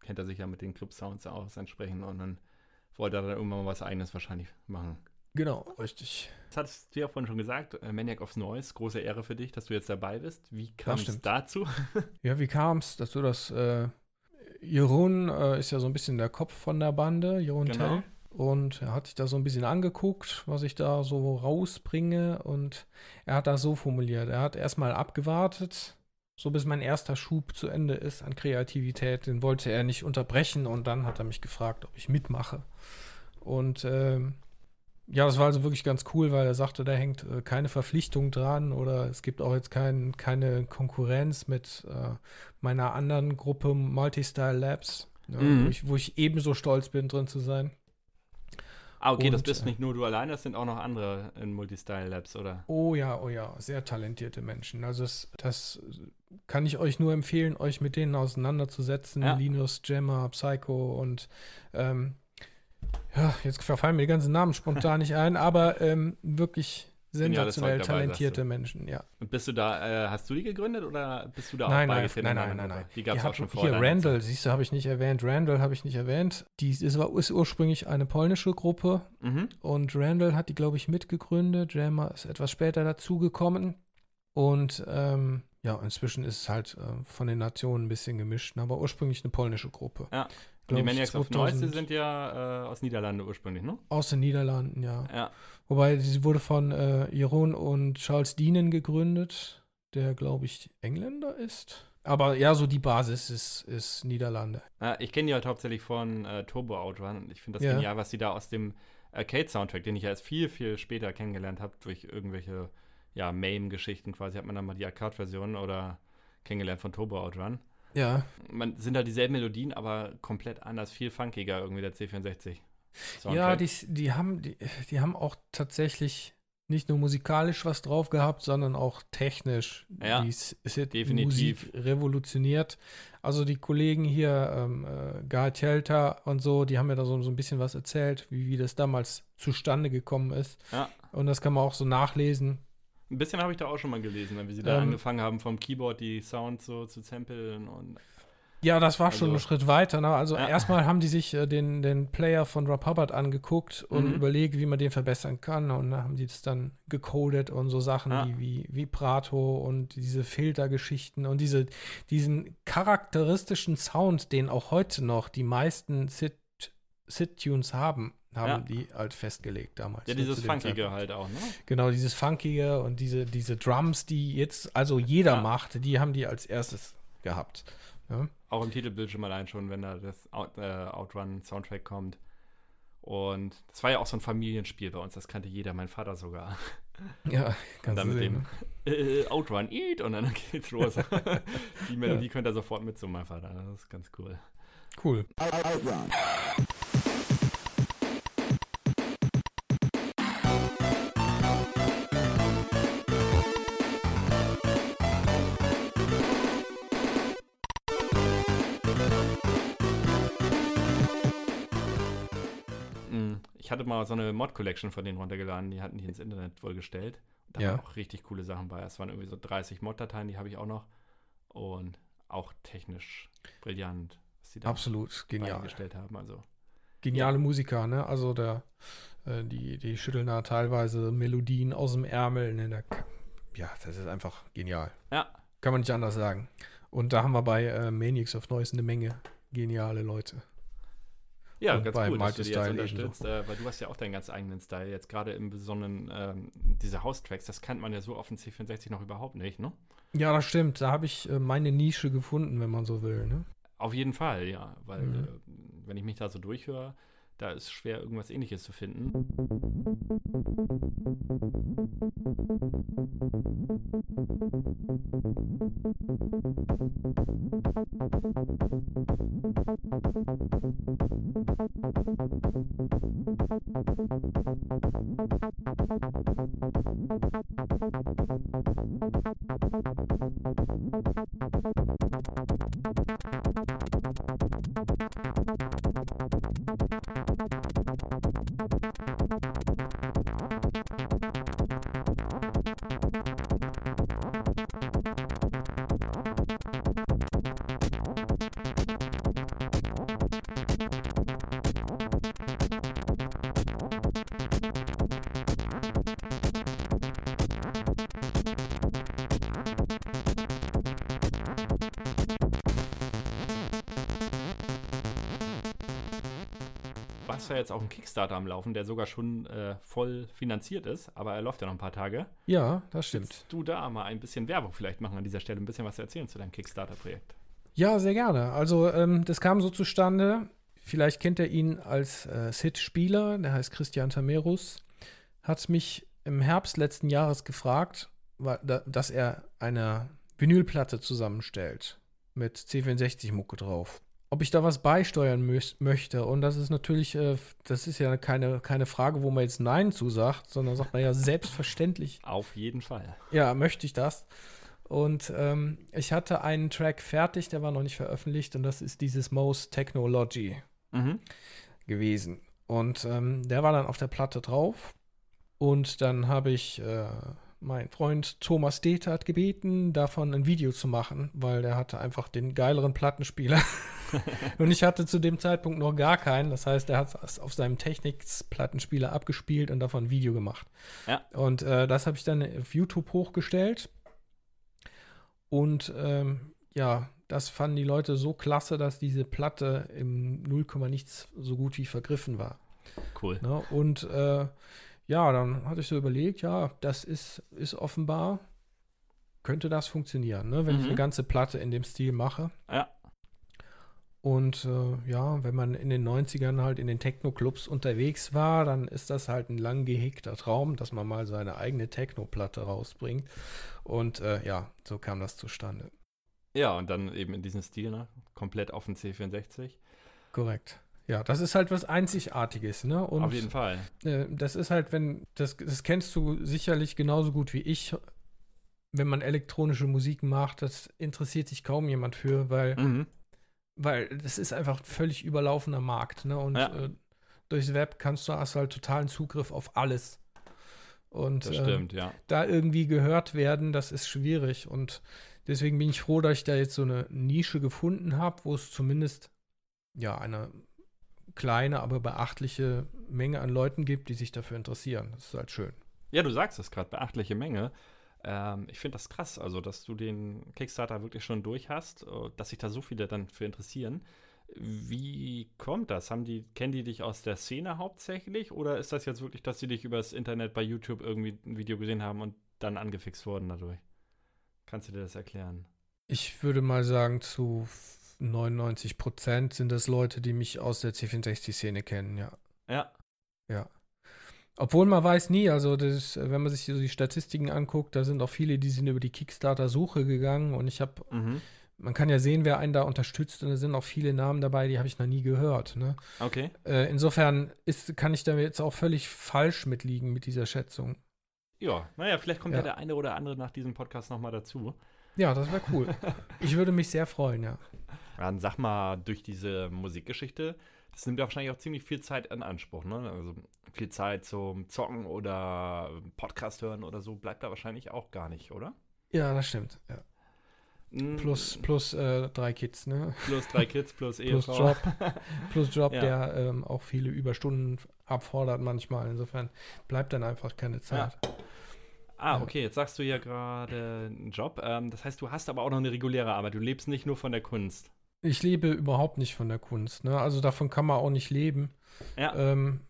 Speaker 2: kennt er sich ja mit den Club-Sounds aus entsprechend und dann wollte er dann irgendwann mal was eigenes wahrscheinlich machen.
Speaker 3: Genau, richtig.
Speaker 2: Das hattest du ja vorhin schon gesagt, äh, Maniac of Noise, große Ehre für dich, dass du jetzt dabei bist. Wie kam es dazu?
Speaker 3: ja, wie kam es, dass du das äh, Jeroen äh, ist ja so ein bisschen der Kopf von der Bande, Jeroen genau. Tell. Und er hat sich da so ein bisschen angeguckt, was ich da so rausbringe. Und er hat das so formuliert. Er hat erstmal abgewartet, so bis mein erster Schub zu Ende ist an Kreativität. Den wollte er nicht unterbrechen. Und dann hat er mich gefragt, ob ich mitmache. Und ähm, ja, das war also wirklich ganz cool, weil er sagte, da hängt äh, keine Verpflichtung dran oder es gibt auch jetzt kein, keine Konkurrenz mit äh, meiner anderen Gruppe Multistyle Labs, ja, mhm. wo, ich, wo, ich, ebenso stolz bin, drin zu sein.
Speaker 2: Ah, okay, Und, das bist äh, nicht nur du allein, das sind auch noch andere in Multistyle Labs, oder?
Speaker 3: Oh ja, oh ja, sehr talentierte Menschen. Also das, das kann ich euch nur empfehlen, euch mit denen auseinanderzusetzen. Ja. Linus, Gemma, Psycho und ähm, ja, jetzt verfallen mir die ganzen Namen spontan nicht ein, aber ähm, wirklich sensationell talentierte Menschen, ja.
Speaker 2: Und bist du da, äh, hast du die gegründet oder bist du da
Speaker 3: nein, auch beigetreten? Nein, nein, nein, nein, nein. Die gab es auch schon vorher. Hier, Randall, siehst du, habe ich nicht erwähnt. Randall habe ich nicht erwähnt. Die ist, ist ursprünglich eine polnische Gruppe mhm. und Randall hat die, glaube ich, mitgegründet. Jammer ist etwas später dazugekommen und ähm, ja, inzwischen ist es halt äh, von den Nationen ein bisschen gemischt, aber ursprünglich eine polnische Gruppe.
Speaker 2: Ja. Und die Maniacs of Noise sind ja äh, aus Niederlanden ursprünglich, ne?
Speaker 3: Aus den Niederlanden, ja. ja. Wobei sie wurde von äh, Jeroen und Charles Deanen gegründet, der, glaube ich, Engländer ist. Aber ja, so die Basis ist, ist Niederlande.
Speaker 2: Ja, ich kenne die halt hauptsächlich von äh, Turbo Outrun und ich finde das ja. genial, was sie da aus dem Arcade-Soundtrack, den ich ja erst viel, viel später kennengelernt habe, durch irgendwelche ja, MAME-Geschichten quasi, hat man dann mal die Arcade-Version oder kennengelernt von Turbo Outrun.
Speaker 3: Ja.
Speaker 2: Man sind halt dieselben Melodien, aber komplett anders, viel funkiger irgendwie der C64.
Speaker 3: Soundtrack. Ja, die, die, haben, die, die haben auch tatsächlich nicht nur musikalisch was drauf gehabt, sondern auch technisch
Speaker 2: ja,
Speaker 3: die Musik revolutioniert. Also die Kollegen hier, ähm, äh, Gar Telter und so, die haben mir da so, so ein bisschen was erzählt, wie, wie das damals zustande gekommen ist.
Speaker 2: Ja.
Speaker 3: Und das kann man auch so nachlesen.
Speaker 2: Ein bisschen habe ich da auch schon mal gelesen, wie sie da ähm, angefangen haben, vom Keyboard die Sounds so zu samplen und.
Speaker 3: Ja, das war also, schon ein Schritt weiter. Ne? Also ja. erstmal haben die sich äh, den, den Player von Rob Hubbard angeguckt und mhm. überlegt, wie man den verbessern kann. Und da haben die das dann gecodet und so Sachen ja. wie, wie Vibrato und diese Filtergeschichten und diese, diesen charakteristischen Sound, den auch heute noch die meisten Sit-Tunes haben haben ja. die halt festgelegt damals.
Speaker 2: Ja, dieses Funkige halt auch, ne?
Speaker 3: Genau, dieses Funkige und diese, diese Drums, die jetzt also jeder ja. macht, die haben die als erstes gehabt. Ja?
Speaker 2: Auch im Titelbildschirm allein schon, wenn da das Out, äh, Outrun-Soundtrack kommt. Und das war ja auch so ein Familienspiel bei uns, das kannte jeder, mein Vater sogar.
Speaker 3: Ja,
Speaker 2: ganz Und dann mit dem ne? äh, Outrun Eat und dann geht's los. die Melodie ja. könnt ihr sofort mit zu meinem Vater, das ist ganz cool.
Speaker 3: Cool. Outrun.
Speaker 2: Mal so eine Mod-Collection von denen runtergeladen, die hatten die ins Internet wohl gestellt. Da ja. waren auch richtig coole Sachen bei. Es waren irgendwie so 30 Mod-Dateien, die habe ich auch noch. Und auch technisch brillant,
Speaker 3: was die da Absolut genial.
Speaker 2: gestellt haben. Also,
Speaker 3: Geniale ja. Musiker, ne? Also der, äh, die, die schütteln da teilweise Melodien aus dem Ärmel. Ne? Der, ja, das ist einfach genial.
Speaker 2: Ja.
Speaker 3: Kann man nicht anders sagen. Und da haben wir bei äh, Maniacs of Noise eine Menge geniale Leute.
Speaker 2: Ja, und ganz cool, dass du die jetzt unterstützt, äh, weil du hast ja auch deinen ganz eigenen Style. Jetzt gerade im Besonderen ähm, diese House-Tracks, das kennt man ja so auf dem C64 noch überhaupt nicht, ne?
Speaker 3: Ja, das stimmt. Da habe ich äh, meine Nische gefunden, wenn man so will, ne?
Speaker 2: Auf jeden Fall, ja. Weil, mhm. äh, wenn ich mich da so durchhöre, da ist schwer, irgendwas ähnliches zu finden. Jetzt auch einen Kickstarter am Laufen, der sogar schon äh, voll finanziert ist, aber er läuft ja noch ein paar Tage.
Speaker 3: Ja, das stimmt.
Speaker 2: Willst du da mal ein bisschen Werbung vielleicht machen an dieser Stelle, ein bisschen was erzählen zu deinem Kickstarter-Projekt?
Speaker 3: Ja, sehr gerne. Also, ähm, das kam so zustande. Vielleicht kennt er ihn als äh, Sid-Spieler, der heißt Christian Tamerus, hat mich im Herbst letzten Jahres gefragt, dass er eine Vinylplatte zusammenstellt mit C64-Mucke drauf ob ich da was beisteuern möchte. Und das ist natürlich, äh, das ist ja keine, keine Frage, wo man jetzt Nein zusagt, sondern sagt man ja selbstverständlich.
Speaker 2: Auf jeden Fall.
Speaker 3: Ja, möchte ich das. Und ähm, ich hatte einen Track fertig, der war noch nicht veröffentlicht, und das ist dieses Most Technology mhm. gewesen. Und ähm, der war dann auf der Platte drauf. Und dann habe ich äh, mein Freund Thomas Detert gebeten, davon ein Video zu machen, weil der hatte einfach den geileren Plattenspieler. und ich hatte zu dem Zeitpunkt noch gar keinen. Das heißt, er hat es auf seinem Technics-Plattenspieler abgespielt und davon ein Video gemacht. Ja. Und äh, das habe ich dann auf YouTube hochgestellt. Und ähm, ja, das fanden die Leute so klasse, dass diese Platte im 0, nichts so gut wie vergriffen war.
Speaker 2: Cool.
Speaker 3: Ne? Und äh, ja, dann hatte ich so überlegt, ja, das ist, ist offenbar, könnte das funktionieren, ne? wenn mhm. ich eine ganze Platte in dem Stil mache.
Speaker 2: Ja.
Speaker 3: Und äh, ja, wenn man in den 90ern halt in den Techno-Clubs unterwegs war, dann ist das halt ein lang gehegter Traum, dass man mal seine eigene Techno-Platte rausbringt. Und äh, ja, so kam das zustande.
Speaker 2: Ja, und dann eben in diesem Stil, ne? komplett auf den C64.
Speaker 3: Korrekt. Ja, das ist halt was Einzigartiges, ne?
Speaker 2: Und, Auf jeden Fall.
Speaker 3: Äh, das ist halt, wenn, das, das kennst du sicherlich genauso gut wie ich, wenn man elektronische Musik macht, das interessiert sich kaum jemand für, weil, mhm. Weil das ist einfach ein völlig überlaufener Markt, ne? Und ja. äh, durchs Web kannst du hast halt totalen Zugriff auf alles. Und
Speaker 2: das stimmt, äh, ja.
Speaker 3: da irgendwie gehört werden, das ist schwierig. Und deswegen bin ich froh, dass ich da jetzt so eine Nische gefunden habe, wo es zumindest ja eine kleine, aber beachtliche Menge an Leuten gibt, die sich dafür interessieren. Das ist halt schön.
Speaker 2: Ja, du sagst es gerade, beachtliche Menge. Ähm, ich finde das krass, also dass du den Kickstarter wirklich schon durch hast, äh, dass sich da so viele dann für interessieren. Wie kommt das? Haben die, kennen die dich aus der Szene hauptsächlich oder ist das jetzt wirklich, dass sie dich übers Internet bei YouTube irgendwie ein Video gesehen haben und dann angefixt wurden dadurch? Kannst du dir das erklären?
Speaker 3: Ich würde mal sagen, zu 99 Prozent sind das Leute, die mich aus der C64-Szene kennen, ja.
Speaker 2: Ja.
Speaker 3: Ja. Obwohl man weiß nie, also das, wenn man sich so die Statistiken anguckt, da sind auch viele, die sind über die Kickstarter-Suche gegangen und ich habe, mhm. man kann ja sehen, wer einen da unterstützt und da sind auch viele Namen dabei, die habe ich noch nie gehört. Ne?
Speaker 2: Okay.
Speaker 3: Äh, insofern ist, kann ich da jetzt auch völlig falsch mitliegen mit dieser Schätzung.
Speaker 2: Ja, naja, vielleicht kommt ja, ja der eine oder andere nach diesem Podcast nochmal dazu.
Speaker 3: Ja, das wäre cool. ich würde mich sehr freuen, ja.
Speaker 2: Dann sag mal, durch diese Musikgeschichte, das nimmt ja wahrscheinlich auch ziemlich viel Zeit in Anspruch, ne? Also viel Zeit zum Zocken oder Podcast hören oder so bleibt da wahrscheinlich auch gar nicht, oder?
Speaker 3: Ja, das stimmt, ja. Mm. Plus, plus äh, drei Kids, ne?
Speaker 2: Plus drei Kids, plus Ehefrau.
Speaker 3: plus Job, plus Job ja. der ähm, auch viele Überstunden abfordert manchmal. Insofern bleibt dann einfach keine Zeit. Ja.
Speaker 2: Ah, okay, jetzt sagst du ja gerade einen Job. Ähm, das heißt, du hast aber auch noch eine reguläre Arbeit. Du lebst nicht nur von der Kunst.
Speaker 3: ich lebe überhaupt nicht von der Kunst. Ne? Also davon kann man auch nicht leben.
Speaker 2: Ja.
Speaker 3: Ähm,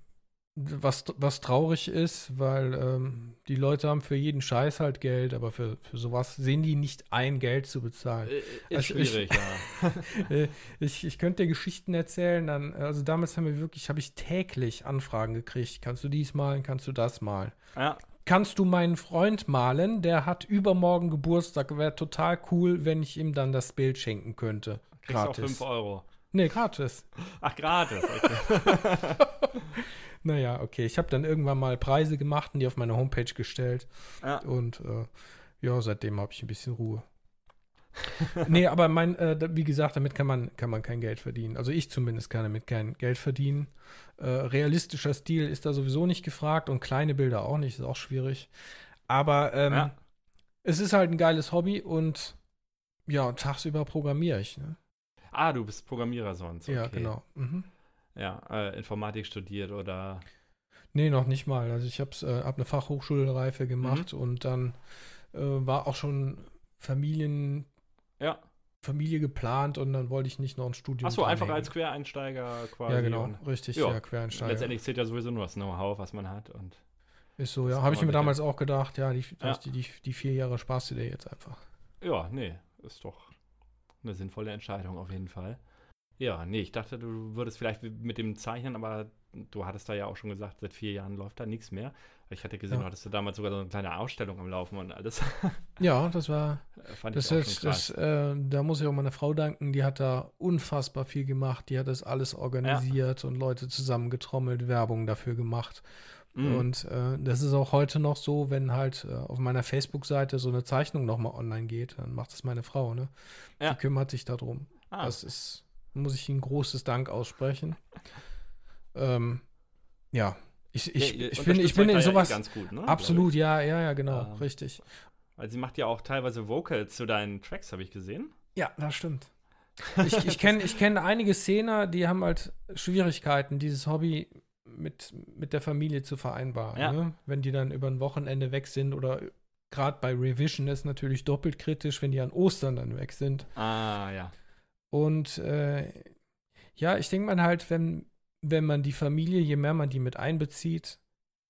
Speaker 3: was, was traurig ist, weil ähm, die Leute haben für jeden Scheiß halt Geld, aber für, für sowas sehen die nicht ein, Geld zu bezahlen.
Speaker 2: Äh, ist also schwierig,
Speaker 3: ich, ja. Äh, ich, ich könnte dir Geschichten erzählen, dann, also damals haben wir wirklich, habe ich täglich Anfragen gekriegt. Kannst du dies malen, kannst du das malen?
Speaker 2: Ja.
Speaker 3: Kannst du meinen Freund malen, der hat übermorgen Geburtstag, wäre total cool, wenn ich ihm dann das Bild schenken könnte.
Speaker 2: Kriegst gratis. auch 5 Euro.
Speaker 3: Nee, gratis.
Speaker 2: Ach, gratis, okay.
Speaker 3: naja, okay. Ich habe dann irgendwann mal Preise gemacht und die auf meine Homepage gestellt.
Speaker 2: Ja.
Speaker 3: Und äh, ja, seitdem habe ich ein bisschen Ruhe. nee, aber mein, äh, wie gesagt, damit kann man, kann man kein Geld verdienen. Also ich zumindest kann damit kein Geld verdienen. Äh, realistischer Stil ist da sowieso nicht gefragt und kleine Bilder auch nicht, ist auch schwierig. Aber ähm, ja. es ist halt ein geiles Hobby und ja, tagsüber programmiere ich. Ne?
Speaker 2: Ah, du bist Programmierer sonst. Okay.
Speaker 3: Ja, genau. Mhm.
Speaker 2: Ja, äh, Informatik studiert oder.
Speaker 3: Nee, noch nicht mal. Also ich habe äh, hab eine Fachhochschulreife gemacht mhm. und dann äh, war auch schon Familien.
Speaker 2: Ja.
Speaker 3: Familie geplant und dann wollte ich nicht noch ein Studium.
Speaker 2: Achso, einfach als Quereinsteiger quasi.
Speaker 3: Ja, genau, richtig, ja, ja, Quereinsteiger.
Speaker 2: Letztendlich zählt ja sowieso nur das Know-how, was man hat. Und
Speaker 3: ist so, ja. Habe ich mir damals auch gedacht, ja, die, ja. Die, die, die, vier Jahre sparst du dir jetzt einfach.
Speaker 2: Ja, nee, ist doch eine sinnvolle Entscheidung auf jeden Fall. Ja, nee, ich dachte, du würdest vielleicht mit dem Zeichnen, aber du hattest da ja auch schon gesagt, seit vier Jahren läuft da nichts mehr. Ich hatte gesehen, ja. hattest du damals sogar so eine kleine Ausstellung am Laufen und alles.
Speaker 3: Ja, das war. Fand das ich ist, das, äh, da muss ich auch meiner Frau danken, die hat da unfassbar viel gemacht. Die hat das alles organisiert ja. und Leute zusammengetrommelt, Werbung dafür gemacht. Mhm. Und äh, das ist auch heute noch so, wenn halt äh, auf meiner Facebook-Seite so eine Zeichnung nochmal online geht, dann macht das meine Frau, ne? Ja. Die kümmert sich darum. Ah. Das ist, muss ich Ihnen großes Dank aussprechen. ähm, ja, ich, ich, ja, ich, finde, ich bin in sowas.
Speaker 2: ganz gut, ne?
Speaker 3: Absolut, ja, ja, ja, genau, ähm, richtig.
Speaker 2: Weil sie macht ja auch teilweise Vocals zu deinen Tracks, habe ich gesehen.
Speaker 3: Ja, das stimmt. ich ich kenne ich kenn einige Szene, die haben halt Schwierigkeiten, dieses Hobby mit, mit der Familie zu vereinbaren. Ja. Ne? Wenn die dann über ein Wochenende weg sind oder gerade bei Revision ist natürlich doppelt kritisch, wenn die an Ostern dann weg sind.
Speaker 2: Ah, ja.
Speaker 3: Und äh, ja, ich denke mal halt, wenn, wenn man die Familie, je mehr man die mit einbezieht,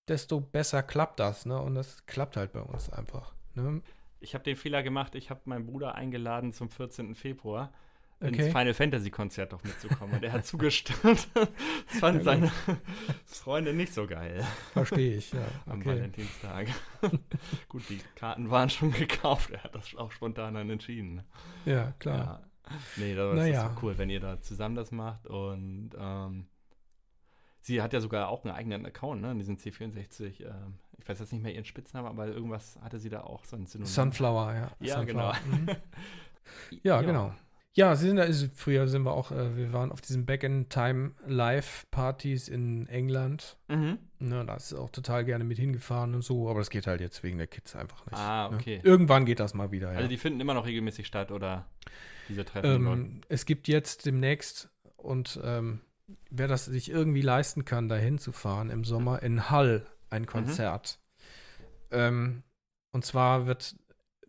Speaker 3: desto besser klappt das, ne? Und das klappt halt bei uns einfach. Ne?
Speaker 2: Ich habe den Fehler gemacht, ich habe meinen Bruder eingeladen zum 14. Februar okay. ins Final Fantasy Konzert doch mitzukommen. Und er hat zugestimmt. das fanden seine Freunde nicht so geil.
Speaker 3: Verstehe ich, ja.
Speaker 2: Am okay. Valentinstag. gut, die Karten waren schon gekauft. Er hat das auch spontan dann entschieden.
Speaker 3: Ja, klar.
Speaker 2: Ja. Nee, das naja. ist cool, wenn ihr da zusammen das macht. Und ähm, sie hat ja sogar auch einen eigenen Account, ne? In diesem C64. Ähm, ich weiß jetzt nicht mehr ihren Spitznamen, aber irgendwas hatte sie da auch so.
Speaker 3: Sunflower, ja.
Speaker 2: Ja,
Speaker 3: Sunflower.
Speaker 2: genau. Mhm.
Speaker 3: ja, ja, genau. Ja, sind, also früher sind wir auch, äh, wir waren auf diesen Back-in-Time-Live-Partys in England.
Speaker 2: Mhm.
Speaker 3: Ne, da ist auch total gerne mit hingefahren und so, aber das geht halt jetzt wegen der Kids einfach nicht.
Speaker 2: Ah, ne? okay.
Speaker 3: Ne? Irgendwann geht das mal wieder,
Speaker 2: ja. Also die finden immer noch regelmäßig statt, oder diese
Speaker 3: Treffen? Ähm, es gibt jetzt demnächst und ähm, wer das sich irgendwie leisten kann, da hinzufahren im Sommer in Hull ein mhm. Konzert. Mhm. Ähm, und zwar wird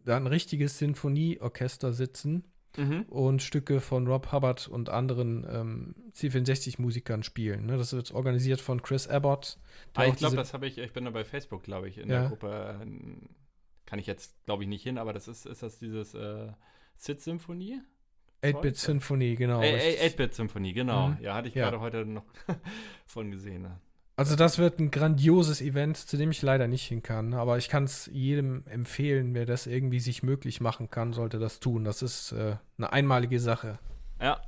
Speaker 3: da ein richtiges Sinfonieorchester sitzen mhm. und Stücke von Rob Hubbard und anderen ähm, C64-Musikern spielen. Ne? Das wird organisiert von Chris Abbott.
Speaker 2: Ah, ich glaube, das habe ich, ich bin da bei Facebook, glaube ich, in ja. der Gruppe. Äh, kann ich jetzt, glaube ich, nicht hin, aber das ist, ist das dieses äh, Sid-Symphonie?
Speaker 3: 8-Bit-Symphonie, genau.
Speaker 2: 8-Bit-Symphonie, genau. Mhm. Ja, hatte ich ja. gerade heute noch von gesehen. Ne?
Speaker 3: Also das wird ein grandioses Event, zu dem ich leider nicht hin kann. Aber ich kann es jedem empfehlen, wer das irgendwie sich möglich machen kann, sollte das tun. Das ist äh, eine einmalige Sache.
Speaker 2: Ja,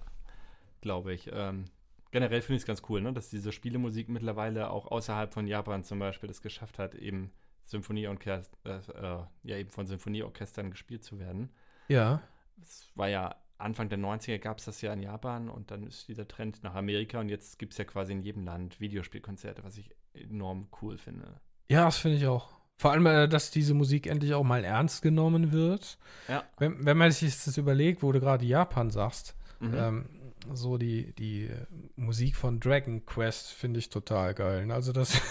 Speaker 2: glaube ich. Ähm, generell finde ich es ganz cool, ne? dass diese Spielemusik mittlerweile auch außerhalb von Japan zum Beispiel das geschafft hat, eben Symphonieorchester, äh, ja eben von Symphonieorchestern gespielt zu werden.
Speaker 3: Ja.
Speaker 2: Es war ja Anfang der 90er gab es das ja in Japan und dann ist dieser Trend nach Amerika und jetzt gibt es ja quasi in jedem Land Videospielkonzerte, was ich enorm cool finde.
Speaker 3: Ja, das finde ich auch. Vor allem, äh, dass diese Musik endlich auch mal ernst genommen wird.
Speaker 2: Ja.
Speaker 3: Wenn, wenn man sich das überlegt, wo du gerade Japan sagst, mhm. ähm, so die, die Musik von Dragon Quest finde ich total geil. Also das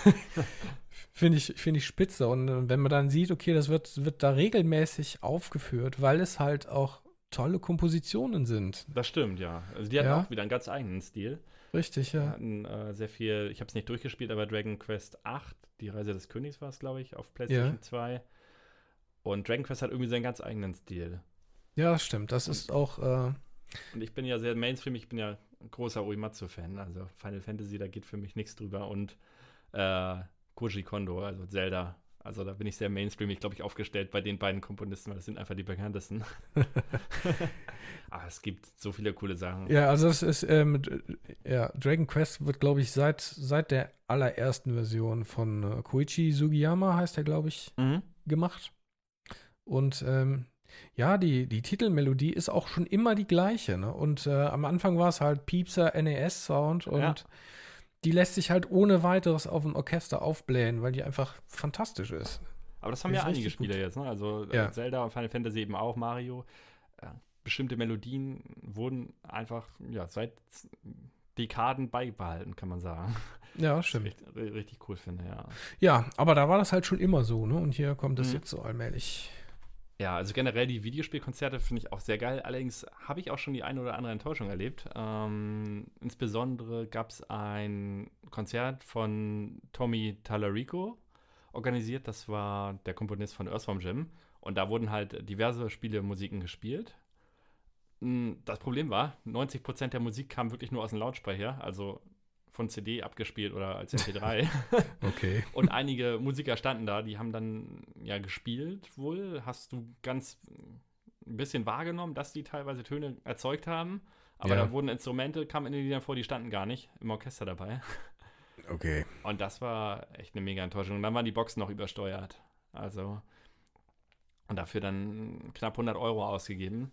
Speaker 3: finde ich, find ich spitze. Und äh, wenn man dann sieht, okay, das wird, wird da regelmäßig aufgeführt, weil es halt auch tolle Kompositionen sind.
Speaker 2: Das stimmt, ja. Also die hatten ja. auch wieder einen ganz eigenen Stil.
Speaker 3: Richtig, ja.
Speaker 2: Die hatten äh, sehr viel, ich habe es nicht durchgespielt, aber Dragon Quest 8, die Reise des Königs war es, glaube ich, auf PlayStation ja. 2. Und Dragon Quest hat irgendwie seinen ganz eigenen Stil.
Speaker 3: Ja, stimmt. Das ist auch. Äh
Speaker 2: und ich bin ja sehr Mainstream, ich bin ja ein großer Uematsu-Fan. Also Final Fantasy, da geht für mich nichts drüber. Und äh, Koji Kondo, also Zelda. Also da bin ich sehr Mainstreamig, glaube ich, aufgestellt bei den beiden Komponisten, weil das sind einfach die bekanntesten. Aber es gibt so viele coole Sachen.
Speaker 3: Ja, also es ist, ähm, ja, Dragon Quest wird, glaube ich, seit, seit der allerersten Version von äh, Koichi Sugiyama, heißt er, glaube ich, mhm. gemacht. Und ähm, ja, die, die Titelmelodie ist auch schon immer die gleiche. Ne? Und äh, am Anfang war es halt Piepser NES-Sound und ja. Die lässt sich halt ohne weiteres auf ein Orchester aufblähen, weil die einfach fantastisch ist.
Speaker 2: Aber das haben ja einige Spieler jetzt, ne? Also äh, ja. Zelda und Final Fantasy eben auch, Mario. Bestimmte Melodien wurden einfach ja, seit Dekaden beibehalten, kann man sagen.
Speaker 3: Ja, stimmt.
Speaker 2: Richtig, richtig, cool finde, ja.
Speaker 3: Ja, aber da war das halt schon immer so, ne? Und hier kommt es mhm. jetzt so allmählich.
Speaker 2: Ja, also generell die Videospielkonzerte finde ich auch sehr geil. Allerdings habe ich auch schon die eine oder andere Enttäuschung erlebt. Ähm, insbesondere gab es ein Konzert von Tommy Tallarico organisiert. Das war der Komponist von Earthworm Jim. Und da wurden halt diverse Spielemusiken gespielt. Hm, das Problem war, 90% der Musik kam wirklich nur aus dem Lautsprecher. Also von CD abgespielt oder als MP3.
Speaker 3: okay.
Speaker 2: Und einige Musiker standen da, die haben dann ja gespielt wohl. Hast du ganz ein bisschen wahrgenommen, dass die teilweise Töne erzeugt haben. Aber ja. da wurden Instrumente, kamen in den Liedern vor, die standen gar nicht im Orchester dabei.
Speaker 3: Okay.
Speaker 2: Und das war echt eine mega Enttäuschung. Und dann waren die Boxen noch übersteuert. Also, und dafür dann knapp 100 Euro ausgegeben.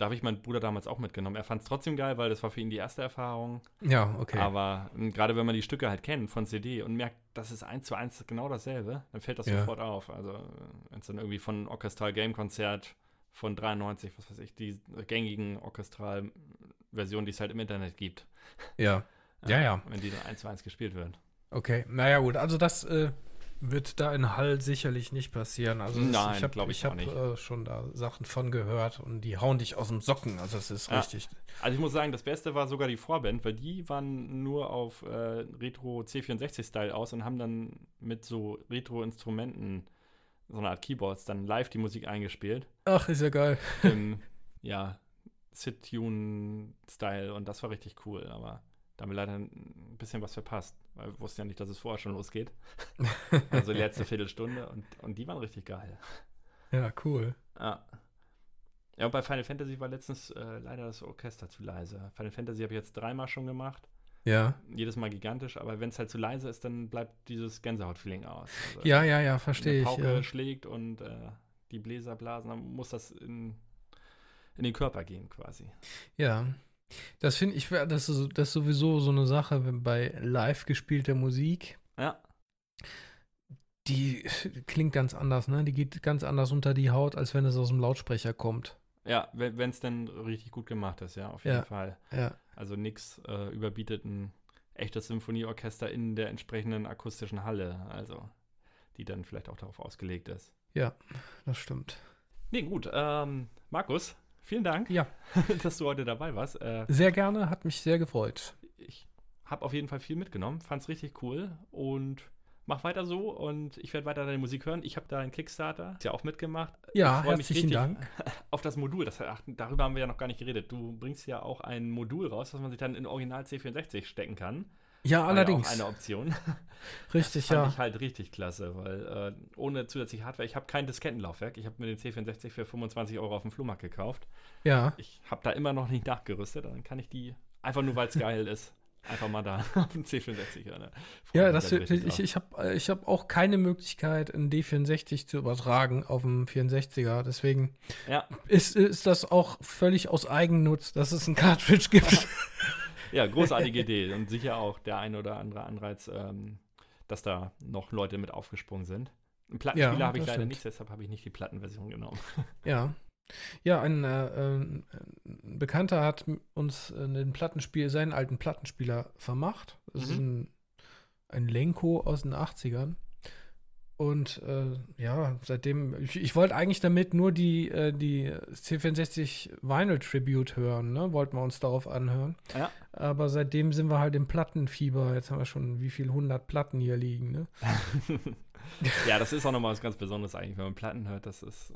Speaker 2: Da habe ich meinen Bruder damals auch mitgenommen. Er fand es trotzdem geil, weil das war für ihn die erste Erfahrung.
Speaker 3: Ja, okay.
Speaker 2: Aber hm, gerade wenn man die Stücke halt kennt von CD und merkt, das ist eins zu eins genau dasselbe, dann fällt das ja. sofort auf. Also wenn es dann irgendwie von Orchestral Game Konzert von 93, was weiß ich, die gängigen Orchestral-Versionen, die es halt im Internet gibt.
Speaker 3: Ja. Ja, ja.
Speaker 2: Wenn die dann eins zu eins gespielt werden.
Speaker 3: Okay, naja gut, also das äh, wird da in Hall sicherlich nicht passieren. Also
Speaker 2: Nein, ich habe ich,
Speaker 3: ich hab, äh, schon da Sachen von gehört und die hauen dich aus dem Socken. Also das ist ja. richtig.
Speaker 2: Also ich muss sagen, das Beste war sogar die Vorband, weil die waren nur auf äh, Retro C64-Style aus und haben dann mit so Retro-Instrumenten, so eine Art Keyboards, dann live die Musik eingespielt.
Speaker 3: Ach, ist ja geil.
Speaker 2: Im, ja, Sit-Tune-Style und das war richtig cool, aber da haben wir leider ein bisschen was verpasst, weil wir wussten ja nicht, dass es vorher schon losgeht. also die letzte Viertelstunde und, und die waren richtig geil.
Speaker 3: Ja, cool.
Speaker 2: Ja. Ja, und bei Final Fantasy war letztens äh, leider das Orchester zu leise. Final Fantasy habe ich jetzt dreimal schon gemacht.
Speaker 3: Ja.
Speaker 2: Jedes Mal gigantisch, aber wenn es halt zu leise ist, dann bleibt dieses Gänsehaut-Feeling aus.
Speaker 3: Also, ja, ja, ja, verstehe ich.
Speaker 2: Wenn
Speaker 3: Pauke
Speaker 2: ja. schlägt und äh, die Bläser blasen, dann muss das in, in den Körper gehen quasi.
Speaker 3: Ja. Das finde ich, das ist, das ist sowieso so eine Sache bei live gespielter Musik.
Speaker 2: Ja.
Speaker 3: Die klingt ganz anders, ne? Die geht ganz anders unter die Haut, als wenn es aus dem Lautsprecher kommt.
Speaker 2: Ja, wenn es denn richtig gut gemacht ist, ja, auf jeden
Speaker 3: ja,
Speaker 2: Fall.
Speaker 3: Ja.
Speaker 2: Also nichts äh, überbietet ein echtes Symphonieorchester in der entsprechenden akustischen Halle, also die dann vielleicht auch darauf ausgelegt ist.
Speaker 3: Ja, das stimmt.
Speaker 2: Nee, gut. Ähm, Markus, Vielen Dank,
Speaker 3: ja.
Speaker 2: dass du heute dabei warst.
Speaker 3: Äh, sehr gerne, hat mich sehr gefreut.
Speaker 2: Ich habe auf jeden Fall viel mitgenommen, fand es richtig cool und mach weiter so und ich werde weiter deine Musik hören. Ich habe da einen Kickstarter, ist ja auch mitgemacht.
Speaker 3: Ja, herzlichen Dank.
Speaker 2: Auf das Modul, das, ach, darüber haben wir ja noch gar nicht geredet. Du bringst ja auch ein Modul raus, das man sich dann in Original C64 stecken kann.
Speaker 3: Ja, allerdings.
Speaker 2: Ja eine Option.
Speaker 3: Richtig,
Speaker 2: das fand
Speaker 3: ja.
Speaker 2: ich halt richtig klasse, weil äh, ohne zusätzliche Hardware, ich habe kein Diskettenlaufwerk. Ich habe mir den C64 für 25 Euro auf dem Flohmarkt gekauft.
Speaker 3: Ja.
Speaker 2: Ich habe da immer noch nicht nachgerüstet. Dann kann ich die, einfach nur weil es geil ist, einfach mal da auf dem C64 hören. Ne?
Speaker 3: Ja, das, ich, ich habe ich hab auch keine Möglichkeit, einen D64 zu übertragen auf dem 64er. Deswegen
Speaker 2: ja.
Speaker 3: ist, ist das auch völlig aus Eigennutz, dass es ein Cartridge gibt.
Speaker 2: Ja, großartige Idee und sicher auch der ein oder andere Anreiz, ähm, dass da noch Leute mit aufgesprungen sind. Ein Plattenspieler ja, habe ich leider stimmt. nicht, deshalb habe ich nicht die Plattenversion genommen.
Speaker 3: Ja. Ja, ein, äh, ein Bekannter hat uns ein Plattenspiel, seinen alten Plattenspieler vermacht. Das mhm. ist ein, ein Lenko aus den 80ern. Und äh, ja, seitdem, ich, ich wollte eigentlich damit nur die, äh, die C64 Vinyl Tribute hören, ne? Wollten wir uns darauf anhören. Ja. Aber seitdem sind wir halt im Plattenfieber. Jetzt haben wir schon wie viel hundert Platten hier liegen, ne?
Speaker 2: ja, das ist auch nochmal was ganz Besonderes eigentlich, wenn man Platten hört. Das ist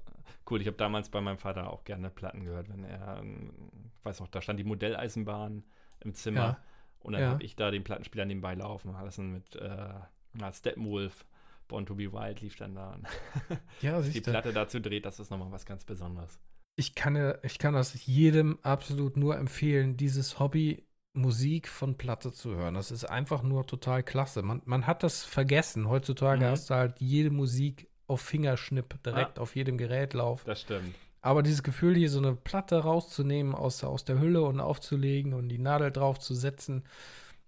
Speaker 2: cool. Ich habe damals bei meinem Vater auch gerne Platten gehört, wenn er, ähm, ich weiß noch, da stand die Modelleisenbahn im Zimmer ja. und dann ja. habe ich da den Plattenspieler nebenbei laufen lassen mit äh, Steppenwolf Born to be Wild lief dann da. Ja, Die Platte dazu dreht, das ist nochmal was ganz Besonderes.
Speaker 3: Ich kann, ich kann das jedem absolut nur empfehlen, dieses Hobby Musik von Platte zu hören. Das ist einfach nur total klasse. Man, man hat das vergessen. Heutzutage mhm. hast du halt jede Musik auf Fingerschnipp direkt ah, auf jedem Gerät laufen.
Speaker 2: Das stimmt.
Speaker 3: Aber dieses Gefühl, hier so eine Platte rauszunehmen aus, aus der Hülle und aufzulegen und die Nadel drauf zu setzen,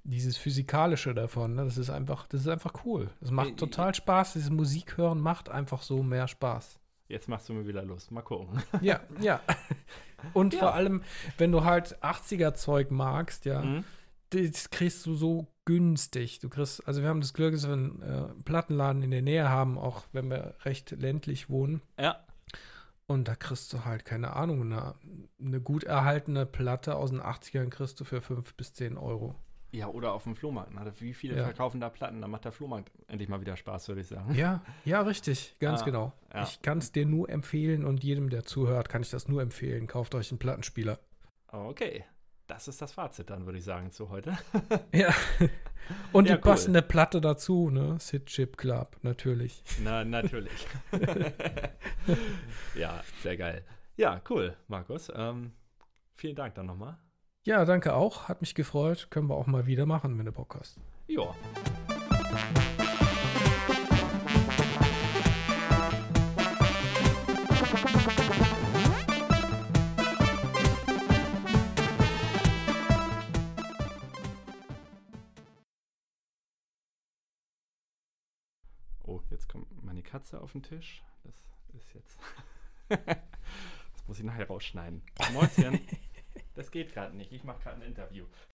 Speaker 3: dieses Physikalische davon, ne? das ist einfach, das ist einfach cool. Das macht äh, total Spaß. Dieses Musik hören macht einfach so mehr Spaß.
Speaker 2: Jetzt machst du mir wieder Lust. Mal gucken.
Speaker 3: Ja, ja. Und ja. vor allem, wenn du halt 80er-Zeug magst, ja, mhm. das kriegst du so günstig. Du kriegst, also wir haben das Glück, dass wir einen äh, Plattenladen in der Nähe haben, auch wenn wir recht ländlich wohnen.
Speaker 2: Ja.
Speaker 3: Und da kriegst du halt, keine Ahnung, eine, eine gut erhaltene Platte aus den 80ern kriegst du für 5 bis 10 Euro.
Speaker 2: Ja, oder auf dem Flohmarkt. Ne? Wie viele ja. verkaufen da Platten? Da macht der Flohmarkt endlich mal wieder Spaß, würde ich sagen.
Speaker 3: Ja, ja, richtig. Ganz ah, genau. Ja. Ich kann es dir nur empfehlen und jedem, der zuhört, kann ich das nur empfehlen. Kauft euch einen Plattenspieler.
Speaker 2: Okay. Das ist das Fazit dann, würde ich sagen, zu heute.
Speaker 3: ja. Und ja, die passende Platte dazu, ne? Sid Chip Club, natürlich.
Speaker 2: Na, natürlich. ja, sehr geil. Ja, cool, Markus. Ähm, vielen Dank dann nochmal.
Speaker 3: Ja, danke auch. Hat mich gefreut. Können wir auch mal wieder machen, wenn du Bock hast.
Speaker 2: Ja. Oh, jetzt kommt meine Katze auf den Tisch. Das ist jetzt. das muss ich nachher rausschneiden. Mäuschen. Das geht gerade nicht. Ich mache gerade ein Interview.